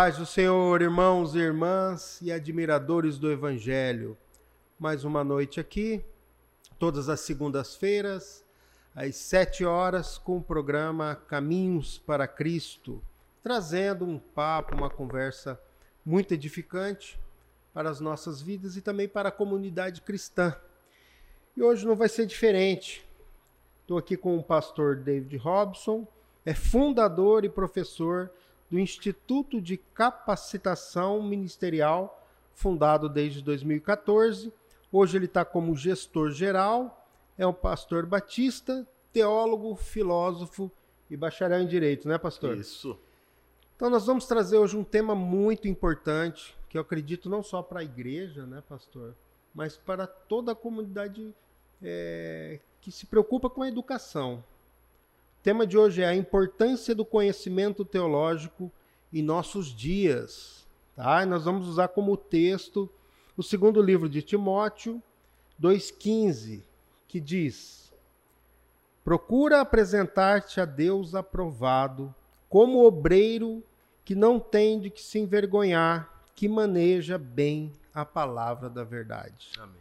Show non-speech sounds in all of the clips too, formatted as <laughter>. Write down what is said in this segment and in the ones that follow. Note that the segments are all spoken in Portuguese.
Paz do Senhor, irmãos e irmãs e admiradores do Evangelho. Mais uma noite aqui, todas as segundas-feiras, às sete horas, com o programa Caminhos para Cristo, trazendo um papo, uma conversa muito edificante para as nossas vidas e também para a comunidade cristã. E hoje não vai ser diferente. Estou aqui com o pastor David Robson, é fundador e professor do Instituto de Capacitação Ministerial, fundado desde 2014. Hoje ele está como gestor geral, é um pastor batista, teólogo, filósofo e bacharel em direito, né, pastor? Isso. Então nós vamos trazer hoje um tema muito importante, que eu acredito não só para a igreja, né, pastor, mas para toda a comunidade é, que se preocupa com a educação. O tema de hoje é a importância do conhecimento teológico em nossos dias. Tá? E nós vamos usar como texto o segundo livro de Timóteo 2,15, que diz: Procura apresentar-te a Deus aprovado, como obreiro que não tem de que se envergonhar, que maneja bem a palavra da verdade. Amém.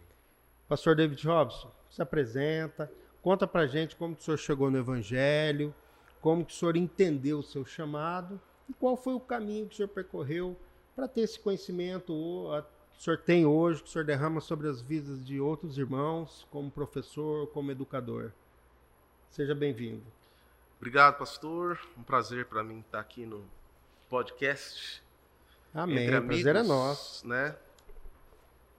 Pastor David Robson, se apresenta, conta pra gente como que o senhor chegou no evangelho, como que o senhor entendeu o seu chamado e qual foi o caminho que o senhor percorreu para ter esse conhecimento que o senhor tem hoje, que o senhor derrama sobre as vidas de outros irmãos, como professor, como educador. Seja bem-vindo. Obrigado, pastor. Um prazer para mim estar aqui no podcast. Amém. Entre o prazer é amigos, nosso. Né?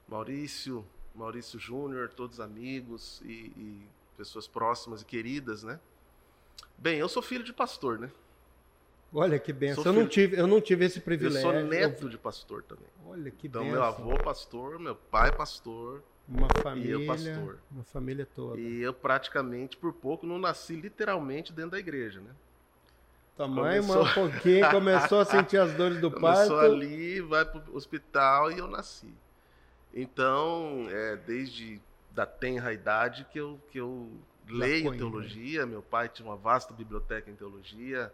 Maurício, Maurício Júnior, todos amigos e, e pessoas próximas e queridas, né? Bem, eu sou filho de pastor, né? Olha que benção. Sou Eu não, tive, eu não tive esse privilégio. Eu sou neto de pastor também. Olha que Então, benção. meu avô pastor, meu pai pastor, Uma família. eu pastor. Uma família toda. e eu praticamente, por pouco, não nasci literalmente dentro da igreja, né? Mãe, começou- um pouquinho, <laughs> começou a sentir as dores do parto. Começou ali, vai pro hospital e eu nasci. Então, é, desde da tenra idade que eu, que eu leio conhe- teologia, meu pai tinha uma vasta biblioteca em teologia,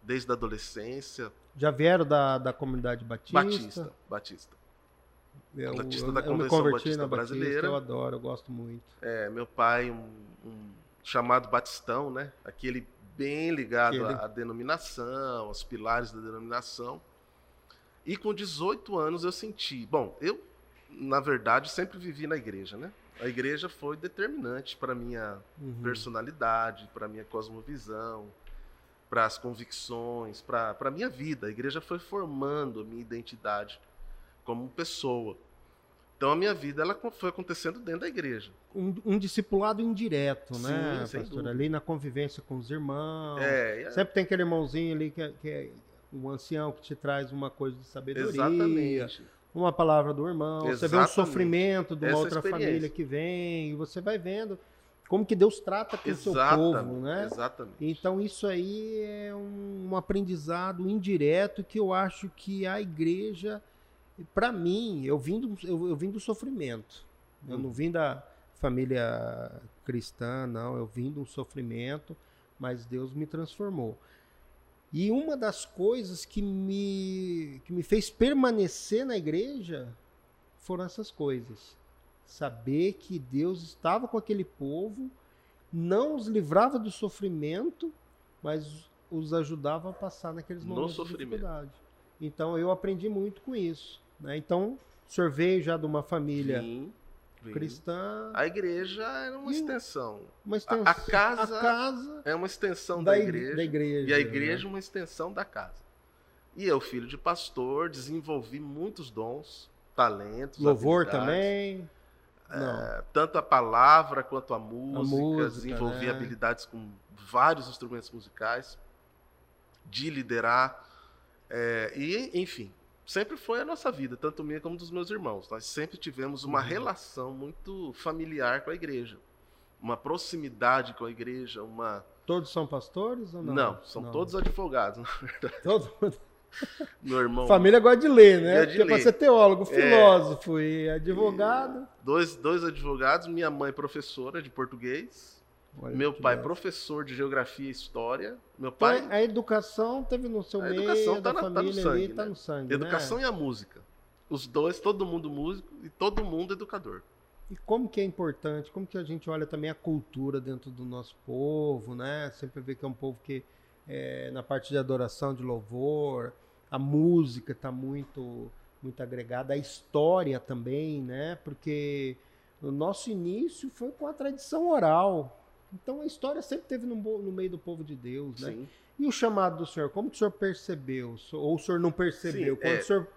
desde a adolescência. Já vieram da, da comunidade batista? Batista, Batista. Eu, Batista eu- da eu Convenção converti Batista na Batista, Brasileira. eu adoro, eu gosto muito. É, meu pai, um, um chamado Batistão, né? Aquele bem ligado Aquele- à, à denominação, aos pilares da denominação. E com 18 anos eu senti. Bom, eu, na verdade, sempre vivi na igreja, né? A igreja foi determinante para minha Uhum. personalidade, para minha cosmovisão, para as convicções, para a minha vida. A igreja foi formando a minha identidade como pessoa. Então a minha vida ela foi acontecendo dentro da igreja. Um, um discipulado indireto, né, Sim, pastor? Ali na convivência com os irmãos. É, e- Sempre tem aquele irmãozinho ali que é, que é um ancião que te traz uma coisa de sabedoria. exatamente. Uma palavra do irmão. Você vê o Exatamente. sofrimento de uma Essa outra experiência. família que vem. E você vai vendo como que Deus trata com o seu povo, né? Exatamente. Então isso aí é um, um aprendizado indireto que eu acho que a igreja, para mim, eu vim do, eu, eu vim do sofrimento. Eu Hum. não vim da família cristã, não. Eu vim um sofrimento, mas Deus me transformou. E uma das coisas que me, que me fez permanecer na igreja foram essas coisas. Saber que Deus estava com aquele povo, não os livrava do sofrimento, mas os ajudava a passar naqueles momentos de dificuldade. Então eu aprendi muito com isso. Né? Então, o senhor veio já de uma família Vim, cristã, A igreja era uma E- extensão. uma extensão, a casa a casa É uma extensão da, da, ig- igreja. da igreja. E a né? igreja uma extensão da casa. E eu, filho de pastor, desenvolvi muitos dons, talentos, Louvor também. É, tanto a palavra quanto a música, música, desenvolvi né? habilidades com vários instrumentos musicais, de liderar, é, e enfim, sempre foi a nossa vida, tanto minha como dos meus irmãos. Nós sempre tivemos uma Uhum. relação muito familiar com a igreja, uma proximidade com a igreja, uma Todos são pastores ou não? não, são todos advogados. <laughs> Todo mundo. Meu irmão, Família gosta de ler, né? Gosta de Porque ler. ser teólogo, É. filósofo e advogado. dois, dois advogados, minha mãe professora de português, Olha Meu pai, legal. professor de geografia e história. Meu Então, pai, a educação teve no seu A meio, educação da tá na- tá no família sangue, ali, tá né? no sangue, educação né? e a música. Os dois, todo mundo músico e todo mundo educador. E como que é importante, como que a gente olha também a cultura dentro do nosso povo, né? Sempre vê que é um povo que é, na parte de adoração, de louvor, a música está muito muito agregada, a história também, né? Porque o nosso início foi com a tradição oral. Então a história sempre teve no, no meio do povo de Deus, né? Sim. E o chamado do senhor, como que o senhor percebeu? Ou o senhor não percebeu? Sim, Quando é, o senhor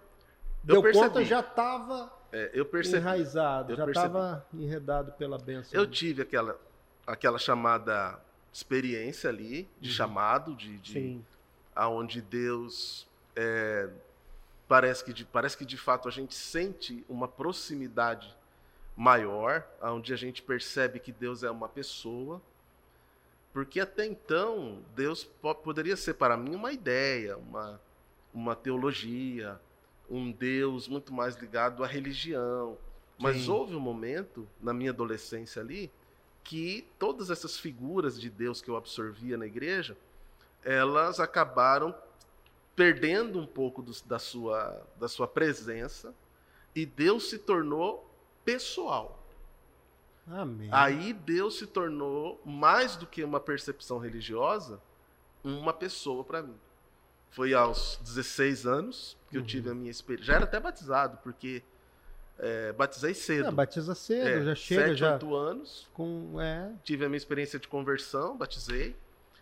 deu percebi. conta, já estava É, eu percebi. enraizado, eu já estava enredado pela benção. Eu tive aquela, aquela chamada experiência ali, de Uhum. chamado, de, de Sim, aonde Deus é, parece que de, parece que de fato a gente sente uma proximidade maior, aonde a gente percebe que Deus é uma pessoa, porque até então Deus po- poderia ser para mim uma ideia, uma uma teologia, um Deus muito mais ligado à religião. Mas Sim. houve um momento na minha adolescência ali que todas essas figuras de Deus que eu absorvia na igreja, elas acabaram perdendo um pouco dos- da, sua, da sua presença e Deus se tornou pessoal. amém. Aí Deus se tornou mais do que uma percepção religiosa, uma pessoa para mim. Foi aos 16 anos que eu Uhum. tive a minha experiência. Já era até batizado, porque é, batizei cedo. Ah, batiza cedo, É, já chega sete, já oito anos, com é, tive a minha experiência de conversão, batizei.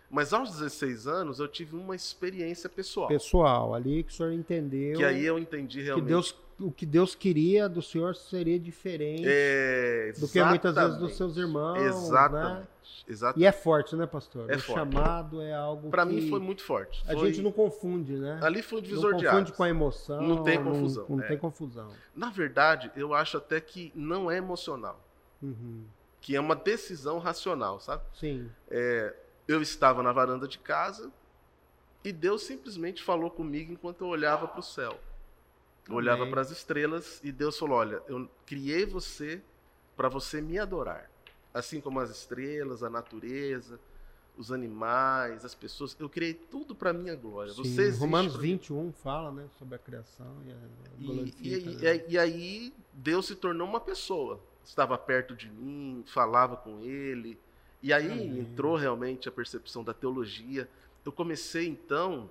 Mas aos 16 anos eu tive uma experiência pessoal. pessoal ali que o senhor entendeu Que aí eu entendi que realmente. Deus, o que Deus queria do senhor seria diferente é, do que muitas vezes dos seus irmãos, Exatamente. né? Exatamente. E é forte, né, pastor? É o forte. chamado é algo Para mim foi muito forte. a Foi- gente não confunde, né? Ali foi um Não divisor de confunde águas. com a emoção. Não tem confusão, Não, é. tem confusão. Na verdade, eu acho até que não é emocional, Uhum. que é uma decisão racional, sabe? Sim. Eu estava na varanda de casa e Deus simplesmente falou comigo enquanto eu olhava para o céu. Eu olhava Amém. para as estrelas e Deus falou: Olha, eu criei você para você me adorar. Assim como as estrelas, a natureza, os animais, as pessoas. Eu criei tudo para minha glória. Sim. Você Romanos pra mim. 21 fala, né, sobre a criação e a E, e- né? e- e aí Deus se tornou uma pessoa. Estava perto de mim, falava com ele. E aí Amém. entrou realmente a percepção da teologia. Eu comecei então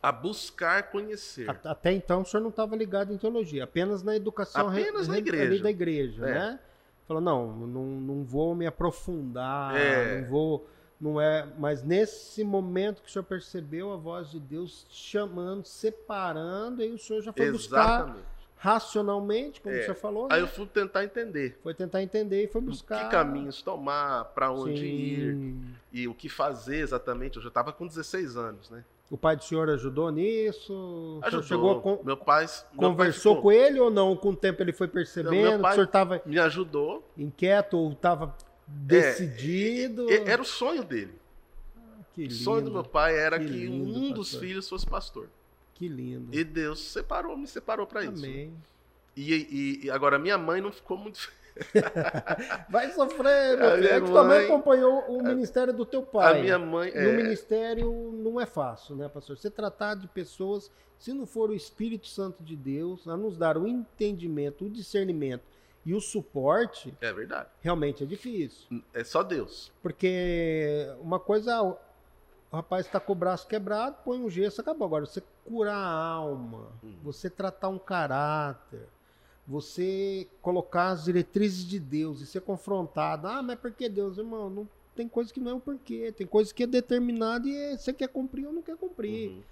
a buscar conhecer. Até então o senhor não estava ligado em teologia, apenas na educação re- Apenas na re- igreja. da igreja, É. né? Falou, não, não, não vou me aprofundar, É. não vou, não é, mas nesse momento que o senhor percebeu a voz de Deus chamando, separando, aí o senhor já foi buscar Exatamente. racionalmente, como É. o senhor falou, Aí né? eu fui tentar entender foi tentar entender e foi buscar que caminhos tomar, para onde Sim. ir e o que fazer exatamente. Eu já estava com 16 anos, né? O pai do senhor ajudou nisso? Ajudou. chegou con- Meu pai, meu pai conversou ficou- com ele ou não? Com o tempo ele foi percebendo pai- que o senhor estava me ajudou. inquieto ou estava decidido? E- Era o sonho dele. que O sonho do meu pai era Que que, lindo, um dos pastor. filhos fosse pastor. que lindo. E Deus separou, me separou para isso. Amém. E, e- e agora minha mãe não ficou muito. <laughs> Vai sofrer, meu filho. É que mãe mãe- acompanhou o ministério do teu pai. A minha mãe. E o É, ministério não é fácil, né, pastor? Você tratar de pessoas, se não for o Espírito Santo de Deus, a nos dar o entendimento, o discernimento e o suporte, é verdade. realmente é difícil. É só Deus. Porque uma coisa, o rapaz está com o braço quebrado, põe um gesso, acabou. Agora, você curar a alma, Hum. você tratar um caráter, você colocar as diretrizes de Deus e ser confrontado. Ah, mas por que Deus, irmão? Não, tem coisa que não é o porquê, tem coisa que é determinada e é- você quer cumprir ou não quer cumprir. Uhum.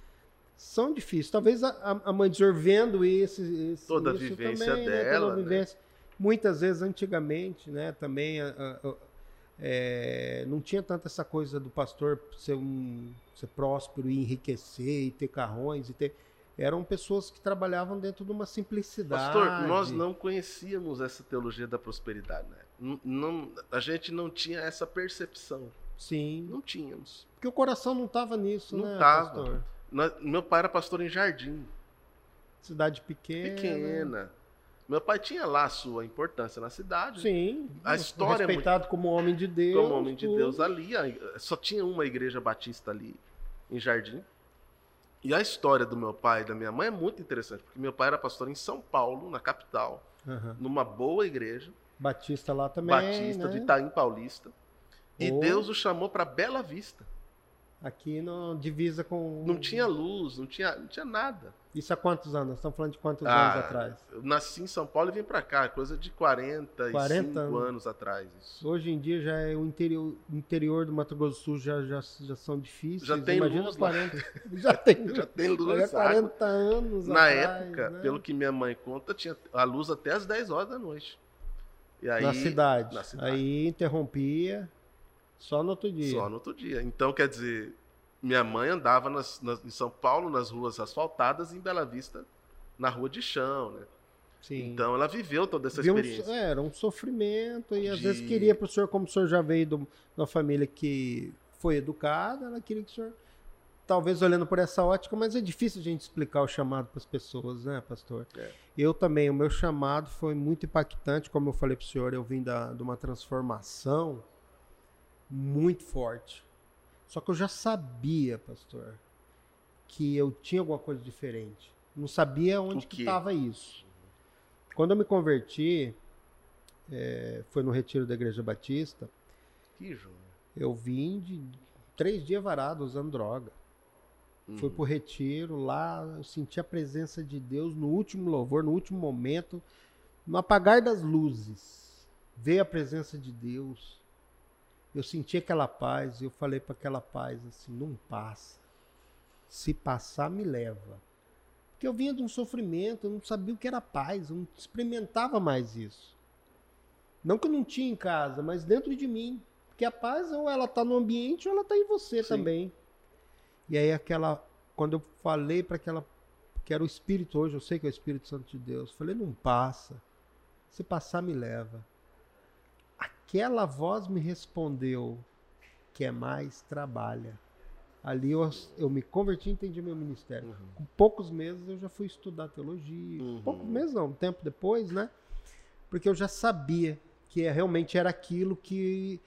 São difíceis. Talvez a, a- a mãe vendo esse, esse- Toda a isso vivência também, né, dela, toda a né? vivência. Muitas vezes, antigamente, né, também a- a- a- é, não tinha tanta essa coisa do pastor ser, um, ser próspero e enriquecer e ter carrões e ter. Eram pessoas que trabalhavam dentro de uma simplicidade. Pastor, nós não conhecíamos essa teologia da prosperidade, né? Não, a gente não tinha essa percepção. Sim. Não tínhamos. Porque o coração não estava nisso, Não né, tava. pastor? Meu pai era pastor em Jardim, Cidade pequena. pequena. Meu pai tinha lá a sua importância na cidade. Sim. A história é respeitado como homem de Deus. Como homem de tudo. Deus ali. Só tinha uma igreja batista ali em Jardim. E a história do meu pai e da minha mãe é muito interessante, porque meu pai era pastor em São Paulo, na capital, Aham. numa boa igreja, Batista lá também. batista né? de Itaim Paulista. E Oh. Deus o chamou para Bela Vista. Aqui no divisa com. Não tinha luz, não tinha, não tinha nada. Isso há quantos anos? Estamos falando de quantos Ah, anos atrás? Eu nasci em São Paulo e vim para cá, coisa de 45 40 anos. anos atrás. Isso. Hoje em dia já é o interior, interior do Mato Grosso do Sul já, já, já são difíceis. Já tem Imagina luz lá. 40. <laughs> Já tem Já tem Já luz. água. 40 anos Na atrás, época, né? pelo que minha mãe conta, tinha a luz até as 10 horas da noite. Aí, na, cidade. na cidade. Aí interrompia só no outro dia. Só no outro dia. Então, quer dizer, minha mãe andava nas- nas- em São Paulo, nas ruas asfaltadas, e em Bela Vista, na rua de chão, né? Sim. Então, ela viveu toda essa Viu um experiência. so- era um sofrimento e às De- vezes queria para o senhor, como o senhor já veio de uma família que foi educada, ela queria que o senhor, talvez olhando por essa ótica, mas é difícil a gente explicar o chamado para as pessoas, né, pastor? É. Eu também, o meu chamado foi muito impactante, como eu falei para o senhor, eu vim da, de uma transformação muito forte. Só que eu já sabia, pastor, que eu tinha alguma coisa diferente. Não sabia onde que estava isso. Quando eu me converti, é, foi no retiro da Igreja Batista, Que joia. eu vim de três dias varado usando droga. Fui Uhum. pro retiro, lá eu senti a presença de Deus no último louvor, no último momento, no apagar das luzes. Veio a presença de Deus. Eu senti aquela paz e eu falei para aquela paz assim: não passa. Se passar, me leva. Porque eu vinha de um sofrimento, eu não sabia o que era paz, eu não experimentava mais isso. Não que eu não tinha em casa, mas dentro de mim. Porque a paz ou ela tá no ambiente ou ela tá em você Sim. também. E aí aquela quando eu falei para aquela que era o espírito hoje, eu sei que é o Espírito Santo de Deus. Falei, não passa. Se passar me leva. Aquela voz me respondeu: quer mais, trabalha. Ali eu, eu me converti e entendi meu ministério. Uhum. Com poucos meses eu já fui estudar teologia. Uhum. Poucos meses não, um tempo depois, né? Porque eu já sabia que é- realmente era aquilo que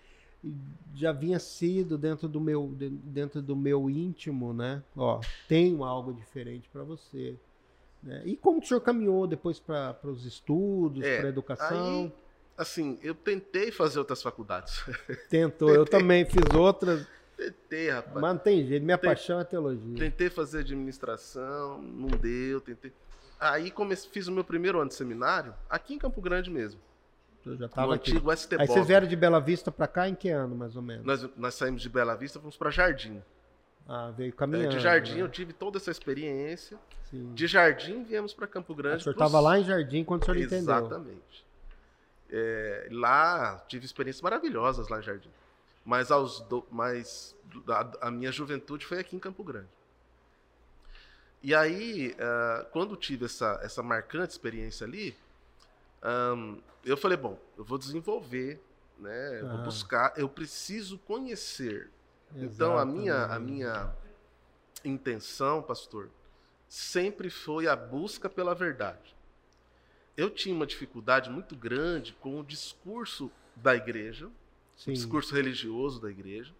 já vinha sido dentro do meu de- dentro do meu íntimo, né? Ó, tenho algo diferente para você. né? E como que o senhor caminhou depois para os estudos, É, para a educação? Aí, assim, eu tentei fazer outras faculdades. <laughs> Tentou, eu também fiz outras, tentei, rapaz. mas não tem jeito, minha Tem- paixão é teologia. Tentei fazer administração, não deu, tentei. Aí comecei, fiz o meu primeiro ano de seminário aqui em Campo Grande mesmo, Eu já no tava aqui. antigo ST Aí vocês vieram de Bela Vista para cá em que ano, mais ou menos? Nós, nós saímos de Bela Vista, fomos para Jardim. Ah, veio É, caminhando. de Jardim né? eu tive toda essa experiência. Sim. De Jardim viemos para Campo O Grande. senhor pros- estava lá em Jardim quando o senhor entendeu. Exatamente. É, lá tive experiências maravilhosas lá em Jardim. Mas aos do, mas a, a minha juventude foi aqui em Campo Grande. E aí, ah, quando tive essa, essa marcante experiência ali, ahn, eu falei, bom, eu vou desenvolver, né? Eu vou Ah. buscar, eu preciso conhecer. Então a minha, a Exatamente. minha intenção, pastor, sempre foi a busca pela verdade. Eu tinha uma dificuldade muito grande com o discurso da igreja, Sim. o discurso religioso da igreja.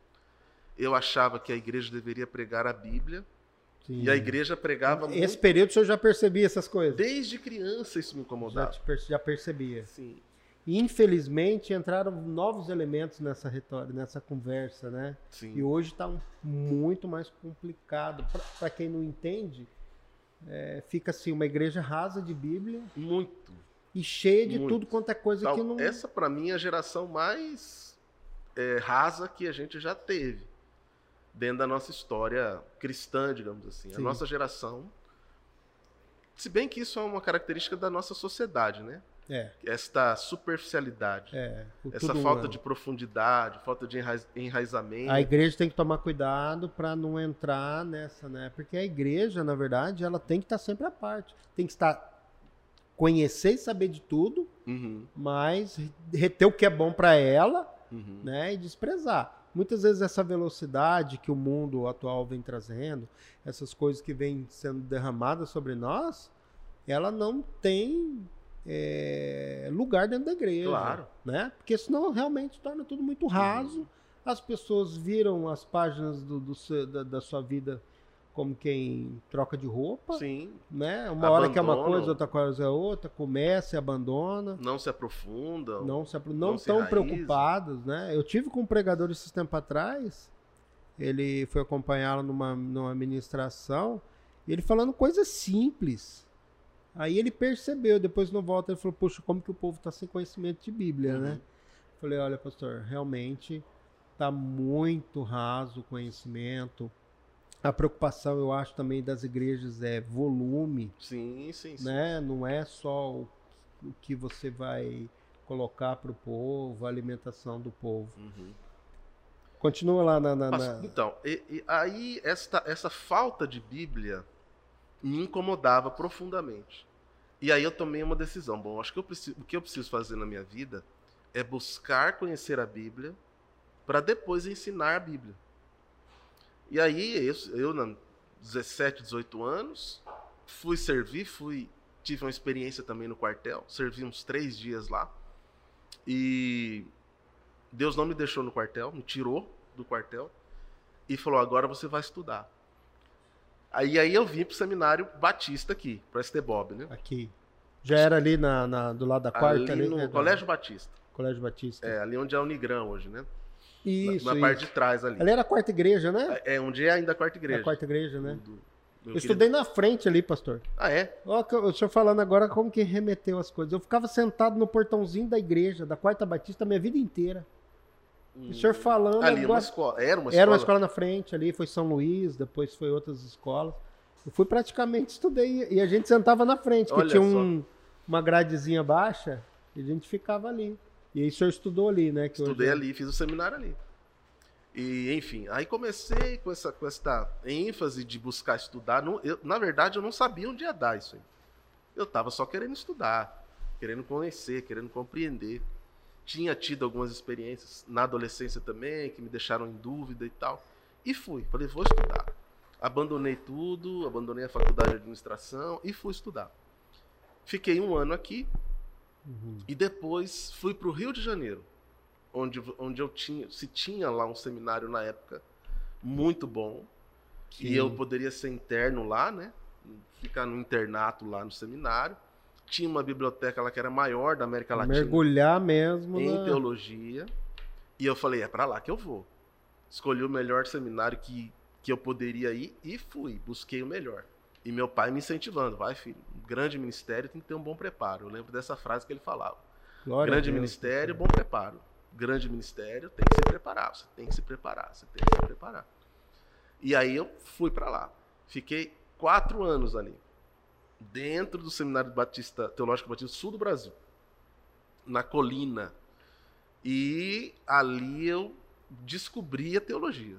Eu achava que a igreja deveria pregar a Bíblia sim. e a igreja pregava Esse muito. período o senhor já percebia essas coisas? Desde criança isso me Já, incomodava. te perce- já percebia. Sim. E, infelizmente entraram novos elementos nessa retórica, nessa conversa, né? Sim. E hoje está muito mais complicado. Para quem não entende, é, fica assim uma igreja rasa de Bíblia Muito. e cheia de Muito. tudo quanto é coisa que não. Essa, para mim, é a geração mais é, rasa que a gente já teve dentro da nossa história cristã, digamos assim. A Sim. nossa geração. Se bem que isso é uma característica da nossa sociedade, né? É, Esta superficialidade, é. essa falta de profundidade, falta de enraiz- enraizamento. A igreja tem que tomar cuidado para não entrar nessa, né? Porque a igreja, na verdade, ela tem que estar sempre à parte. Tem que estar conhecer e saber de tudo, Uhum, mas reter o que é bom para ela, uhum. né? E desprezar. Muitas vezes essa velocidade que o mundo atual vem trazendo, essas coisas que vêm sendo derramadas sobre nós, ela não tem é, lugar dentro da igreja. Claro. Né? Porque senão realmente torna tudo muito raso. Uhum. As pessoas viram as páginas do, do seu- da, da sua vida como quem troca de roupa. Sim. Né? Uma hora que é uma coisa, outra coisa é outra, começa e abandona. Não se aprofundam. Não, se, não, não tão preocupados, né? Eu tive com um pregador esses tempos atrás, ele foi acompanhá-lo numa, numa ministração, e ele falando coisas simples. Aí ele percebeu, depois no volta ele falou, poxa, como que o povo está sem conhecimento de Bíblia, Uhum. né? Falei, olha, pastor, realmente está muito raso o conhecimento. A preocupação, eu acho, também das igrejas é volume Sim, sim, sim. né? Não é só o, o que você vai colocar para o povo, a alimentação do povo. Uhum. Continua lá na. na- na- Então, e- e aí esta, essa falta de Bíblia me incomodava profundamente. E aí eu tomei uma decisão. Bom, acho que eu preciso, o que eu preciso fazer na minha vida é buscar conhecer a Bíblia para depois ensinar a Bíblia. E aí eu, eu na 17, 18 anos, fui servir, fui tive uma experiência também no quartel, servi uns três dias lá. E Deus não me deixou no quartel, me tirou do quartel e falou: agora você vai estudar. Aí, aí eu vim pro seminário Batista aqui, pro ST Bob, né? Aqui. Já era ali na, na- do lado da quarta, ali ali, no né, Colégio Batista. Colégio Batista. É, ali onde é o Unigrão hoje, né? Na- Isso, na, isso. parte de trás ali. Ali era a quarta igreja, né? É onde é ainda a quarta igreja. A quarta igreja, né? Do- Eu estudei querido- na frente ali, pastor. Ah, é? Ó, o senhor falando agora como que remeteu as coisas. Eu ficava sentado no portãozinho da igreja, da Quarta Batista, a minha vida inteira. E o senhor falando Ali, uma agora. escola. Era uma escola. Era uma escola na frente ali, foi São Luís, depois foi outras escolas. Eu fui praticamente, estudei, e a gente sentava na frente, que Olha tinha um- uma gradezinha baixa, e a gente ficava ali. E aí o senhor estudou ali, né? Estudei hoje- ali, fiz o seminário ali. E, enfim, aí comecei com essa, com essa ênfase de buscar estudar. Não- eu- na verdade, eu não sabia onde ia dar isso aí. Eu estava só querendo estudar, querendo conhecer, querendo compreender. Tinha tido algumas experiências na adolescência também, que me deixaram em dúvida e tal. E fui. Falei, vou estudar. Abandonei tudo, abandonei a faculdade de administração e fui estudar. Fiquei um ano aqui, Uhum. e depois fui para o Rio de Janeiro, onde, onde eu tinha, se tinha lá um seminário na época muito bom, Sim. e eu poderia ser interno lá, né? Ficar no internato lá no seminário. Tinha uma biblioteca lá que era maior da América Latina Mergulhar mesmo em na... teologia. E eu falei, é para lá que eu vou. Escolhi o melhor seminário que, que eu poderia ir e fui, busquei o melhor. E meu pai me incentivando, vai filho, um grande ministério tem que ter um bom preparo. Eu lembro dessa frase que ele falava. Glória grande Deus, ministério, pastor. bom preparo. Grande ministério tem que se preparar, você tem que se preparar, você tem que se preparar. E aí eu fui para lá. Fiquei quatro anos ali, dentro do Seminário Batista, Teológico Batista Sul do Brasil, na colina. E ali eu descobri a teologia.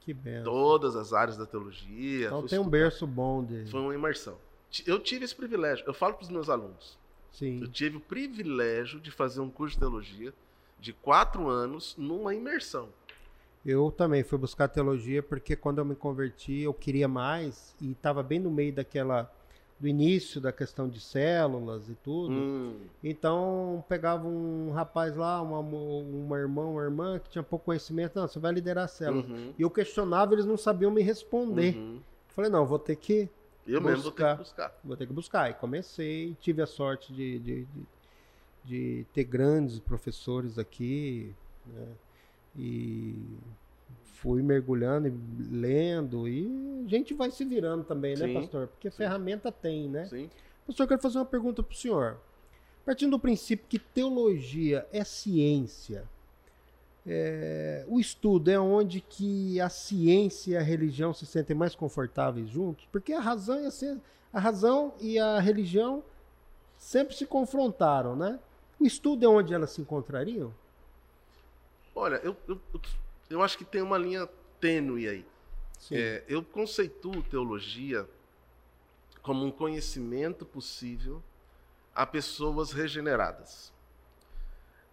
Que benção. Todas as áreas da teologia. Então tem um estudar. berço bom de... Foi uma imersão. Eu tive esse privilégio. Eu falo para os meus alunos. Eu Sim. tive o privilégio de fazer um curso de teologia de quatro anos numa imersão. Eu também fui buscar teologia porque quando eu me converti eu queria mais e estava bem no meio daquela do início da questão de células e tudo. Hum, Então pegava um rapaz lá, uma, uma irmã, uma irmã que tinha pouco conhecimento, não, você vai liderar a célula. uhum, E eu questionava, eles não sabiam me responder. uhum. Falei, não, vou ter que Eu mesmo vou ter Buscar. que buscar. vou ter que buscar. E comecei, tive a sorte de, de, de, de ter grandes professores aqui, né? E fui mergulhando e lendo, e a gente vai se virando também, né, Sim, pastor? Porque ferramenta tem, né? Sim. Pastor, eu quero fazer uma pergunta para o senhor. Partindo do princípio que teologia é ciência, é, o estudo é onde que a ciência e a religião se sentem mais confortáveis juntos? Porque a razão e a, ci- a razão e a religião sempre se confrontaram, né? O estudo é onde elas se encontrariam? Olha, eu, eu, eu- eu acho que tem uma linha tênue aí. É, eu conceituo teologia como um conhecimento possível a pessoas regeneradas.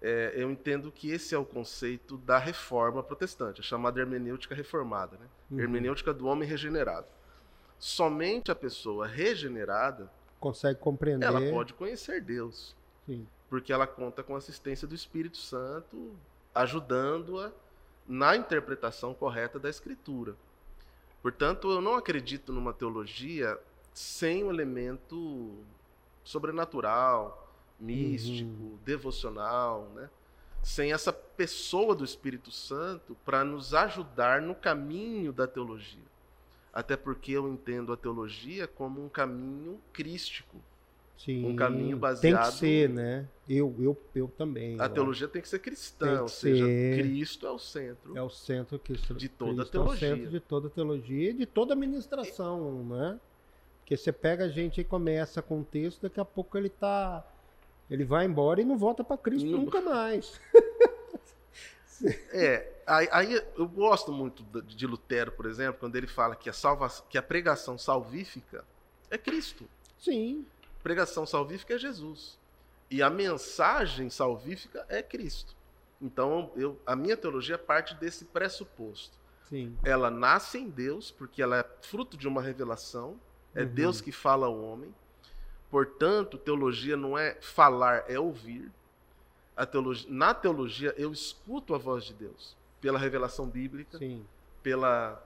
É, eu entendo que esse é o conceito da reforma protestante, a chamada hermenêutica reformada, né? Uhum. hermenêutica do homem regenerado. Somente a pessoa regenerada consegue compreender. ela pode conhecer Deus. Sim. Porque ela conta com a assistência do Espírito Santo, ajudando-a na interpretação correta da Escritura. Portanto, eu não acredito numa teologia sem um elemento sobrenatural, místico, Uhum. devocional, né? sem essa pessoa do Espírito Santo para nos ajudar no caminho da teologia. Até porque eu entendo a teologia como um caminho crístico. Sim. um caminho Tem baseado- que ser, né? Eu, eu, eu também. A eu teologia tem que ser cristã, Tem que ou seja, ser. Cristo é o centro. É o centro que De toda a Cristo é o teologia. centro de toda a teologia e de toda a ministração, né? Porque você pega a gente e começa com um texto, daqui a pouco ele tá. Ele vai embora e não volta para Cristo Não- nunca mais. É, aí, aí eu gosto muito de de Lutero, por exemplo, quando ele fala que a, salva, que a pregação salvífica é Cristo. Sim, Pregação salvífica é Jesus. E a mensagem salvífica é Cristo. Então, eu, a minha teologia parte desse pressuposto. sim. Ela nasce em Deus, porque ela é fruto de uma revelação. É Uhum. Deus que fala ao homem. Portanto, teologia não é falar, é ouvir. Teologia, na teologia, eu escuto a voz de Deus pela revelação bíblica, Sim. pela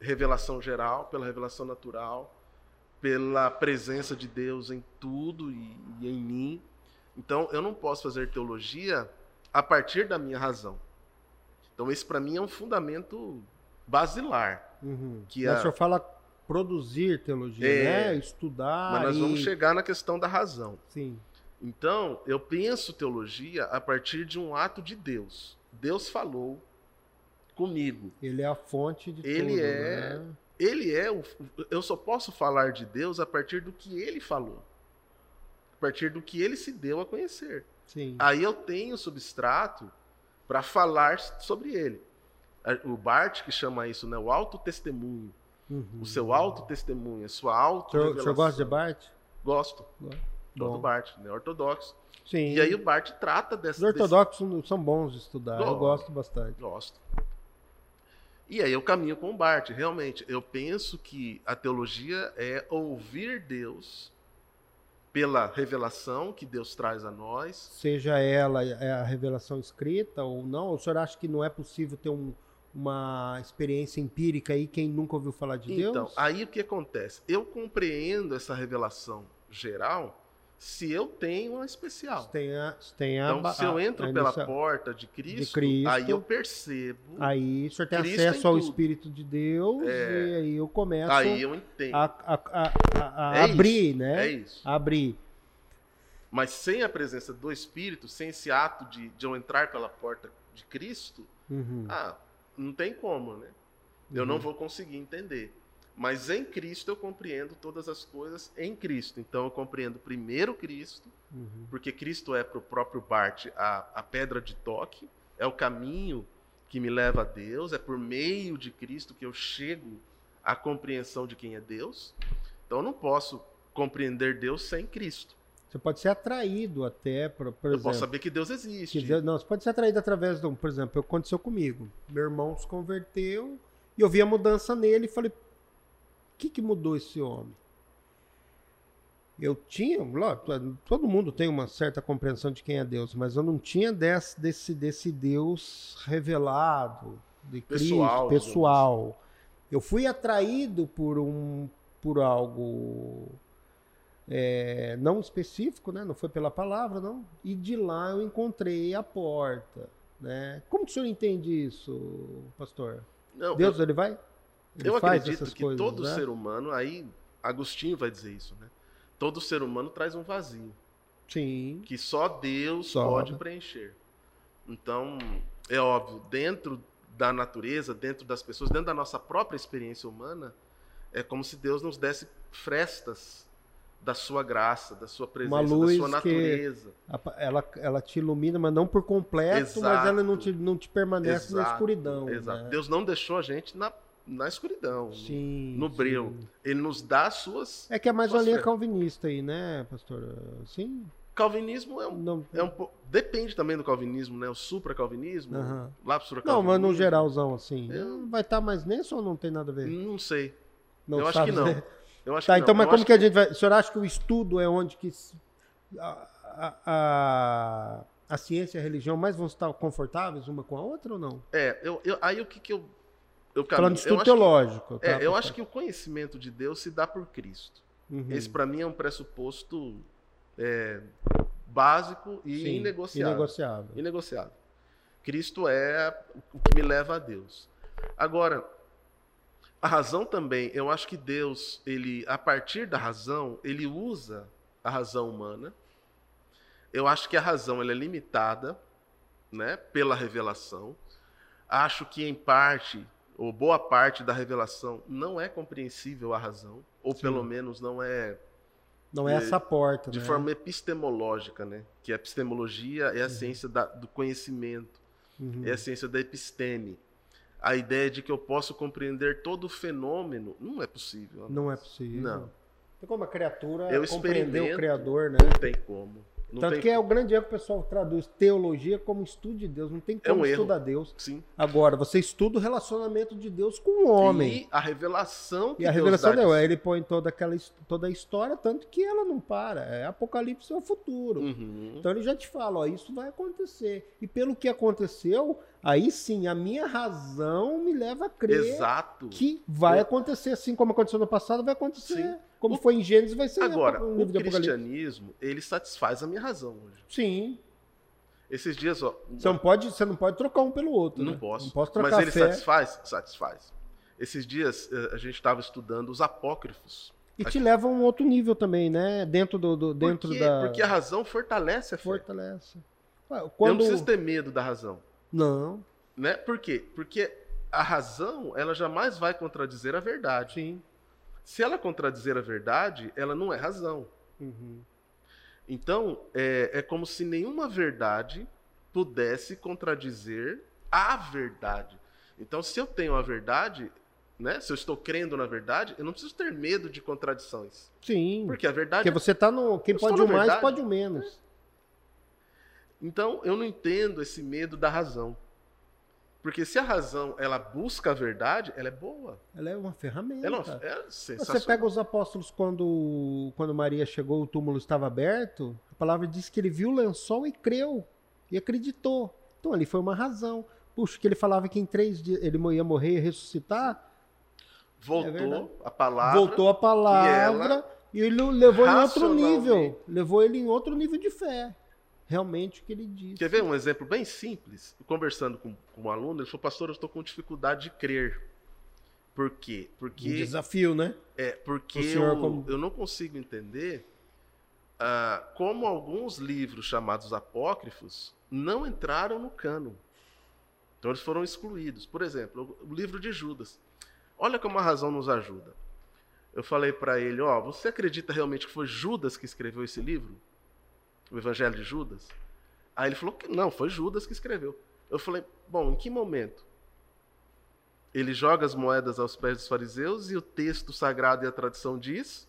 revelação geral, pela revelação natural, pela presença de Deus em tudo e, e em mim. Então, eu não posso fazer teologia a partir da minha razão. Então, esse para mim é um fundamento basilar. Uhum. Que Mas a- o senhor fala produzir teologia, É. né? Estudar. Mas nós e- vamos chegar na questão da razão. Sim. Então, eu penso teologia a partir de um ato de Deus. Deus falou comigo. Ele é a fonte de Ele tudo. é- né? Ele é o. Eu só posso falar de Deus a partir do que ele falou. A partir do que ele se deu a conhecer. Sim. Aí eu tenho substrato para falar sobre ele. O Bart que chama isso, né? O autotestemunho. Uhum. O seu autotestemunho, a sua auto o senhor gosta de Bart? Gosto. Gosto do. Bart, né? Ortodoxo. Sim. E aí o Bart trata dessa. Os ortodoxos são bons de estudar. Eu gosto bastante. Gosto. E aí eu caminho com o Bart, realmente. Eu penso que a teologia é ouvir Deus pela revelação que Deus traz a nós. Seja ela é a revelação escrita ou não, o senhor acha que não é possível ter um- uma experiência empírica aí quem nunca ouviu falar de Então, Deus? aí o que acontece? Eu compreendo essa revelação geral se eu tenho uma especial. Se tem a, se tem a, Então, se eu a- entro a pela inicial- porta de Cristo, Cristo. aí eu percebo, Aí o senhor tem Cristo acesso ao tudo. Espírito de Deus É. e aí eu começo aí eu entendo. a, a- a- a- a É isso, abrir, né? É isso. Abrir. Mas sem a presença do Espírito, sem esse ato de, de eu entrar pela porta de Cristo, Uhum. ah, não tem como, né? Eu não Uhum. vou conseguir entender. Mas em Cristo eu compreendo todas as coisas em Cristo. Então eu compreendo primeiro Cristo, Uhum. porque Cristo é para o próprio Bart a, a pedra de toque, é o caminho que me leva a Deus, é por meio de Cristo que eu chego à compreensão de quem é Deus. Então eu não posso compreender Deus sem Cristo. Você pode ser atraído até, por, por eu exemplo. posso saber que Deus existe. Que Deus- não, você pode ser atraído através de um, por exemplo, aconteceu comigo. Meu irmão se converteu e eu vi a mudança nele e falei: que, que mudou esse homem? Eu tinha, lógico, todo mundo tem uma certa compreensão de quem é Deus, mas eu não tinha desse, desse, desse Deus revelado, de Cristo, Pessoal, digamos pessoal. Eu fui atraído por um, por algo é, não específico, né? Não foi pela palavra, não. E de lá eu encontrei a porta, né? Como que o senhor entende isso, pastor? Não, Deus ele vai? Ele eu acredito que coisas, todo né? ser humano, aí Agostinho vai dizer isso, né? Todo ser humano traz um vazio Sim. que só Deus Só, pode né? preencher. Então, é óbvio, dentro da natureza, dentro das pessoas, dentro da nossa própria experiência humana, é como se Deus nos desse frestas da sua graça, da sua presença, luz da sua natureza. Ela, ela te ilumina, mas não por completo, mas Exato. ela não te, não te permanece na Exato, escuridão. Exato. né? Deus não deixou a gente na, na escuridão, no- Sim, no breu. sim. Ele nos dá as suas. É que é mais uma linha fé. calvinista aí, né, pastor? Sim. Calvinismo é um, Não, é um depende também do calvinismo, né? O supra-calvinismo, Aham. lá pro não mas no geralzão, assim. Eu- Vai estar mais nesse ou não tem nada a ver? Não sei. Não eu acho que não. né? Eu acho Tá, que não. então, mas Eu como que a gente vai. O senhor acha que o estudo é onde que a, a, a, a ciência e a religião mais vão estar confortáveis uma com a outra ou não? É, eu, eu- aí o que que eu. Eu Falando de eu estudo acho que- teológico. tá, É, eu acho que o conhecimento de Deus se dá por Cristo. Uhum. Esse, para mim, é um pressuposto é, básico e Sim, inegociável. Inegociável. Inegociável. Cristo é o que me leva a Deus. Agora, a razão também, eu acho que Deus, ele, a partir da razão, ele usa a razão humana. Eu acho que a razão ela é limitada, né, pela revelação. Acho que em parte, ou boa parte da revelação não é compreensível à razão, ou Sim. pelo menos não é Não é essa porta, de né? forma epistemológica, né? Que a epistemologia é a ciência da- do conhecimento, Uhum. é a ciência da episteme. A ideia de que eu posso compreender todo o fenômeno não é possível. Não é possível. Não. Tem como a criatura Eu compreender o. Criador, né? Não tem como. Não Tanto tem que é o grande erro que o pessoal traduz teologia como estudo de Deus. Não tem É um como erro. estudar Deus. Sim. Agora, você estuda o relacionamento de Deus com o homem. E a revelação que E a Deus revelação dá de deu, si. aí ele põe toda aquela toda a história, tanto que ela não para. É Apocalipse é o futuro. Uhum. Então ele já te fala, ó, isso vai acontecer. E pelo que aconteceu, aí sim, a minha razão me leva a crer Exato. que vai O- acontecer, assim como aconteceu no passado, vai acontecer. Sim. Como O- foi em Gênesis, vai ser Agora, no o cristianismo, ele satisfaz a minha razão hoje. Sim. Esses dias, ó, Você não pode, você não pode trocar um pelo outro. Não né? posso. Não posso trocar Mas ele fé. satisfaz? Satisfaz. Esses dias eh, a gente estava estudando os apócrifos. E te leva a um outro nível também, né? Dentro do, do- dentro Por da Porque a razão fortalece a fé. fortalece. Ué, Eu não Quando preciso ter medo da razão. Não, Né? Por quê? Porque a razão, ela jamais vai contradizer a verdade. sim. Se ela contradizer a verdade, ela não é razão. Uhum. Então, é, é como se nenhuma verdade pudesse contradizer a verdade. Então, se eu tenho a verdade, né? Se eu estou crendo na verdade, eu não preciso ter medo de contradições. Sim. Porque a verdade Porque você tá no. Quem pode o mais, verdade. pode o menos. Então, eu não entendo esse medo da razão. Porque se a razão ela busca a verdade, ela é boa. Ela é uma ferramenta. Ela é sensacional. Você pega os apóstolos quando, quando Maria chegou, o túmulo estava aberto. A palavra diz que ele viu o lençol e creu. E acreditou. Então ali foi uma razão. Puxa, que ele falava que em três dias ele ia morrer e ressuscitar. É. Voltou a palavra. Voltou a palavra e, ele levou em outro nível. Levou ele em outro nível de fé. Realmente o que ele disse. Quer ver um exemplo bem simples? Conversando com, com um aluno, ele falou, pastor, eu estou com dificuldade de crer. Por quê? Um Porque, desafio, né? é, porque senhor eu, como- eu não consigo entender ah, como alguns livros chamados apócrifos não entraram no cano. Então eles foram excluídos. Por exemplo, o livro de Judas. Olha como a razão nos ajuda. Eu falei para ele, ó, você acredita realmente que foi Judas que escreveu esse livro? O Evangelho de Judas? Aí ele falou que não, foi Judas que escreveu. Eu falei, bom, em que momento? Ele joga as moedas aos pés dos fariseus e o texto sagrado e a tradição diz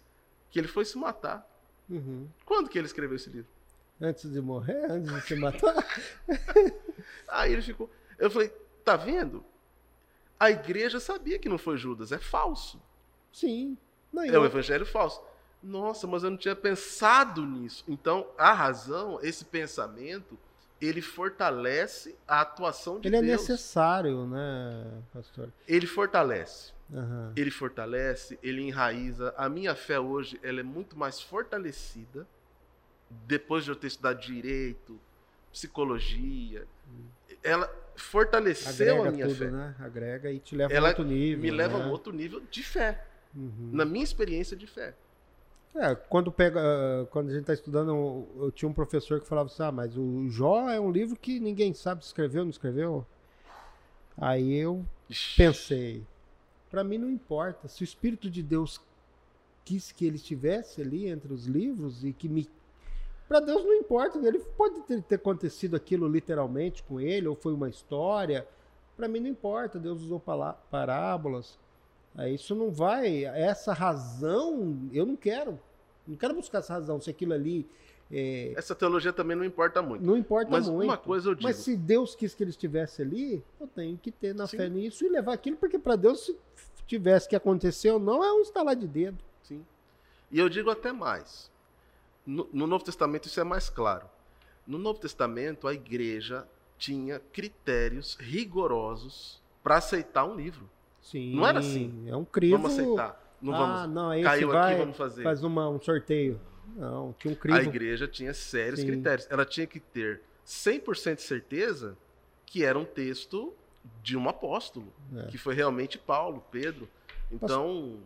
que ele foi se matar. Uhum. Quando que ele escreveu esse livro? Antes de morrer, antes de se matar. <laughs> Aí ele ficou. Eu falei, tá vendo? A igreja sabia que não foi Judas, é falso. Sim. Não, É o outra- evangelho falso. Nossa, mas eu não tinha pensado nisso. Então, a razão, esse pensamento, ele fortalece a atuação de Ele é Deus. necessário, né, pastor? Ele fortalece. Aham. Ele fortalece, ele enraiza. A minha fé hoje, ela é muito mais fortalecida depois de eu ter estudado direito, psicologia. Ela fortaleceu Agrega a minha tudo, fé. né? Agrega e te leva a Ela outro nível. Me leva né? a um outro nível de fé, Uhum. na minha experiência de fé. É, quando pega, ah, quando a gente está estudando, eu, tinha um professor que falava assim, ah, mas o Jó é um livro que ninguém sabe se escreveu ou não escreveu. Aí eu pensei, para mim não importa, se o Espírito de Deus quis que ele estivesse ali entre os livros e que me para Deus não importa, ele pode ter, ter acontecido aquilo literalmente com ele ou foi uma história, para mim não importa, Deus usou parábolas. Aí isso não vai, essa razão, eu não quero. Não quero buscar essa razão, se aquilo ali é, Essa teologia também não importa muito. não importa Mas muito. uma coisa eu digo. Mas se Deus quis que ele estivesse ali, eu tenho que ter na Sim. fé nisso e levar aquilo, porque para Deus, se tivesse que acontecer ou não, é um estalar de dedo. Sim. E eu digo até mais. No, no Novo Testamento isso é mais claro. No Novo Testamento, a igreja tinha critérios rigorosos para aceitar um livro. Sim. Não era assim. É um crivo. Vamos aceitar. Não ah, vamos. não, esse Caiu vai, aqui, vamos fazer. faz uma, um sorteio. Não, tinha um crivo. A igreja tinha sérios Sim. critérios. Ela tinha que ter 100% de certeza que era um texto de um apóstolo, É. que foi realmente Paulo, Pedro. Então,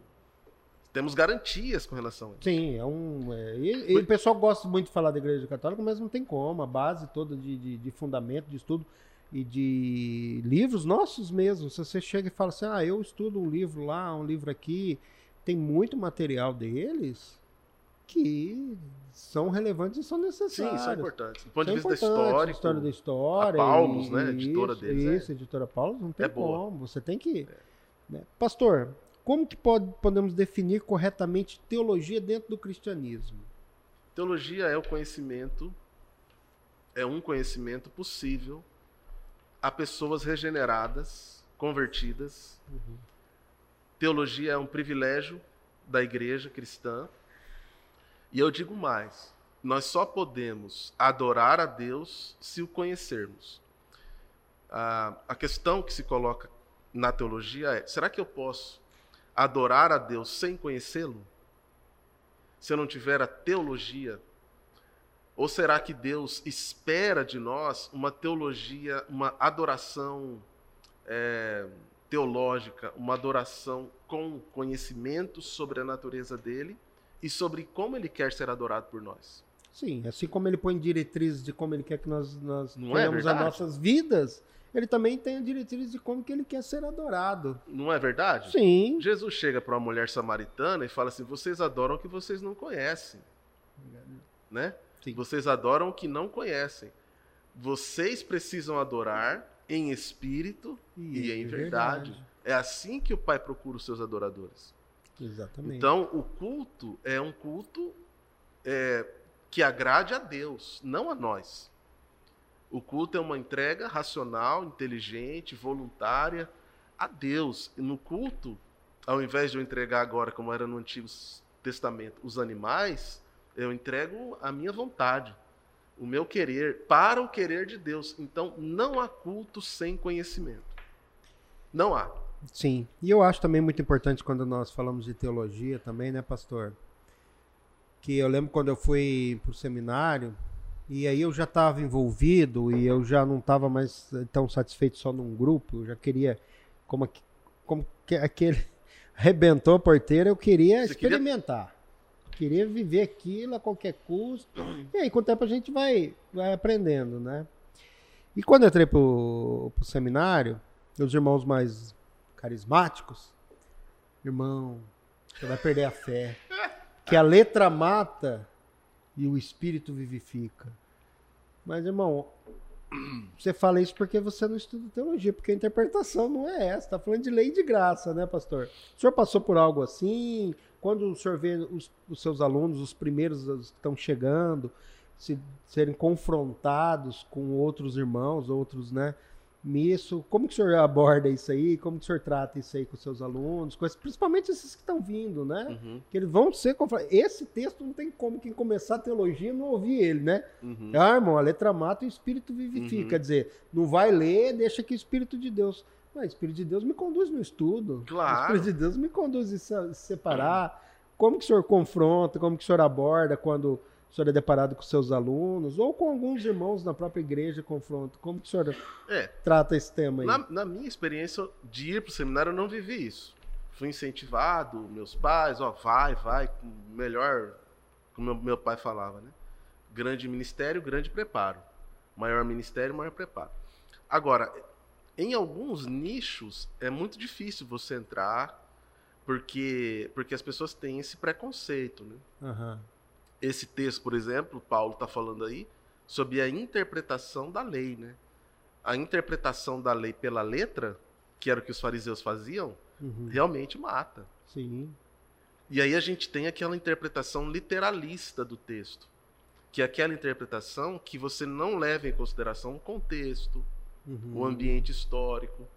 temos garantias com relação a isso. Sim, é um. é, e, e o pessoal gosta muito de falar da Igreja Católica, mas não tem como. A base toda de, de, de fundamento, de estudo e de livros nossos mesmos. Se você chega e fala assim, ah, eu estudo um livro lá, um livro aqui, tem muito material deles que são relevantes e são Sim, necessários. isso é importante. Do ponto de São vista importantes, histórico, história da história. a Paulus, e- né, a editora isso, deles, é- Isso, a editora Paulus, não tem é boa. como. Você tem que. né? Pastor, como que pode, podemos definir corretamente teologia dentro do cristianismo? teologia é o conhecimento, é um conhecimento possível a pessoas regeneradas, convertidas. Teologia é um privilégio da igreja cristã. E eu digo mais: nós só podemos adorar a Deus se o conhecermos. A, a questão que se coloca na teologia é: será que eu posso adorar a Deus sem conhecê-lo? Se eu não tiver a teologia? Ou será que Deus espera de nós uma teologia, uma adoração é, teológica, uma adoração com conhecimento sobre a natureza dele e sobre como ele quer ser adorado por nós? Sim, assim como ele põe diretrizes de como ele quer que nós, nós Não é tenhamos as verdade? nossas vidas, ele também tem a diretriz de como que ele quer ser adorado. Não é verdade? Sim. Jesus chega para uma mulher samaritana e fala assim: vocês adoram o que vocês não conhecem, né? Sim. Vocês adoram o que não conhecem. Vocês precisam adorar em espírito e, em verdade. É assim que o Pai procura os seus adoradores. Exatamente. Então, o culto é um culto é, que agrade a Deus, não a nós. O culto é uma entrega racional, inteligente, voluntária a Deus. E no culto, ao invés de eu entregar agora, como era no Antigo Testamento, os animais, eu entrego a minha vontade, o meu querer, para o querer de Deus. Então, não há culto sem conhecimento. Não há. Sim. E eu acho também muito importante quando nós falamos de teologia também, né, pastor? Que eu lembro quando eu fui pro seminário, e aí eu já estava envolvido e eu já não estava mais tão satisfeito só num grupo, eu já queria, como, como que aquele <laughs> arrebentou a porteira, eu queria Você experimentar. Queria viver aquilo a qualquer custo. E aí, com o tempo, a gente vai, vai aprendendo, né? E quando eu entrei pro, pro seminário, os irmãos mais carismáticos, irmão, você vai perder a fé. Que a letra mata e o espírito vivifica. Mas, irmão, você fala isso porque você não estuda teologia, porque a interpretação não é essa. Tá falando de lei de graça, né, pastor? O senhor passou por algo assim? Quando o senhor vê os, os seus alunos, os primeiros os que estão chegando, se, serem confrontados com outros irmãos, outros, né? Nisso, como que o senhor aborda isso aí? Como que o senhor trata isso aí com seus alunos? Com esses- principalmente esses que estão vindo, né? Uhum, Que eles vão ser confrontados. Esse texto não tem como quem começar a teologia não ouvir ele, né? uhum. Ah, irmão, a letra mata e o espírito vivifica. Uhum. Quer dizer, não vai ler, deixa que o espírito de Deus. Mas o espírito de Deus me conduz no estudo. Claro. O espírito de Deus me conduz a se- separar. Como que o senhor confronta, como que o senhor aborda quando senhor é deparado com seus alunos, ou com alguns irmãos na própria igreja confronta? Como que o senhor É, trata esse tema aí? Na, na minha experiência de ir para o seminário, eu não vivi isso. Fui incentivado, meus pais, ó, vai, vai, melhor, como meu, meu pai falava, né? Grande ministério, grande preparo. Maior ministério, maior preparo. Agora, em alguns nichos é muito difícil você entrar, porque, porque as pessoas têm esse preconceito, né? Aham. Esse texto, por exemplo, Paulo está falando aí sobre a interpretação da lei, né? A interpretação da lei pela letra, que era o que os fariseus faziam, Uhum. realmente mata. Sim. E aí a gente tem aquela interpretação literalista do texto, que é aquela interpretação que você não leva em consideração o contexto, Uhum. o ambiente histórico,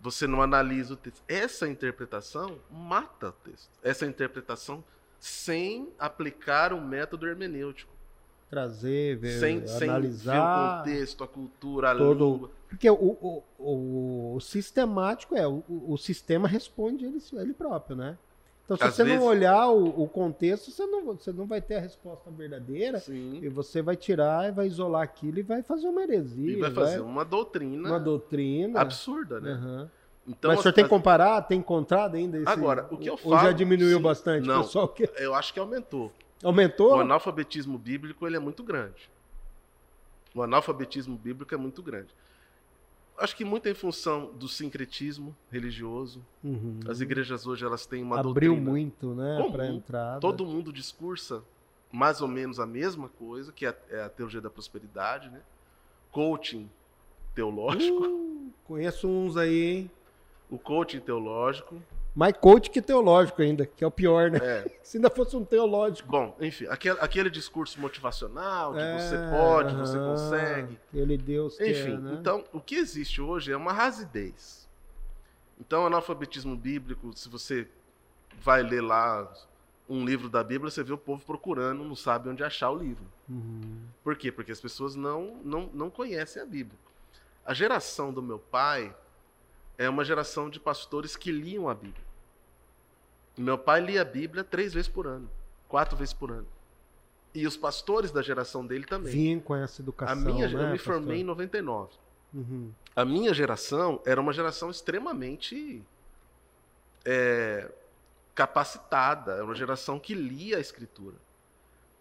você não analisa o texto. Essa interpretação mata o texto. Essa interpretação sem aplicar o método hermenêutico. Trazer, ver, sem, sem ver o analisar. contexto, a cultura, a todo- língua. Porque o, o, o, o sistemático é, o, o sistema responde ele, ele próprio, né? Então, se Às você vezes- não olhar o, o contexto, você não, você não vai ter a resposta verdadeira. Sim. E você vai tirar e vai isolar aquilo e vai fazer uma heresia. E vai fazer uma doutrina uma doutrina. absurda, né? Aham. Então, Mas o senhor as- tem comparado? Tem encontrado ainda esse... Agora, o que eu Ou já falo- diminuiu sim, bastante? não. Pessoal que... eu acho que aumentou. Aumentou? O analfabetismo bíblico ele é muito grande. O analfabetismo bíblico é muito grande. Acho que muito em função do sincretismo religioso. Uhum. As igrejas hoje elas têm uma Abriu doutrina. muito, né? Pra entrada. Todo mundo discursa mais ou menos a mesma coisa, que é a, é a teologia da prosperidade, né? Coaching teológico, Uh, conheço uns aí, hein? O coaching teológico. Mais coach que teológico ainda, que é o pior, né? É, <laughs> Se ainda fosse um teológico. bom, enfim, aquele, aquele discurso motivacional de É, você pode, você consegue. Aquele Deus que Enfim, é, né? então o que existe hoje é uma rasidez. Então, analfabetismo bíblico, se você vai ler lá um livro da Bíblia, você vê o povo procurando, não sabe onde achar o livro. Uhum. Por quê? Porque as pessoas não, não, não conhecem a Bíblia. A geração do meu pai é uma geração de pastores que liam a Bíblia. Meu pai lia a Bíblia três vezes por ano, quatro vezes por ano. E os pastores da geração dele também. Vim com essa educação, a minha, né, eu me pastor? formei em 99. Uhum. A minha geração era uma geração extremamente é, capacitada, era uma geração que lia a escritura.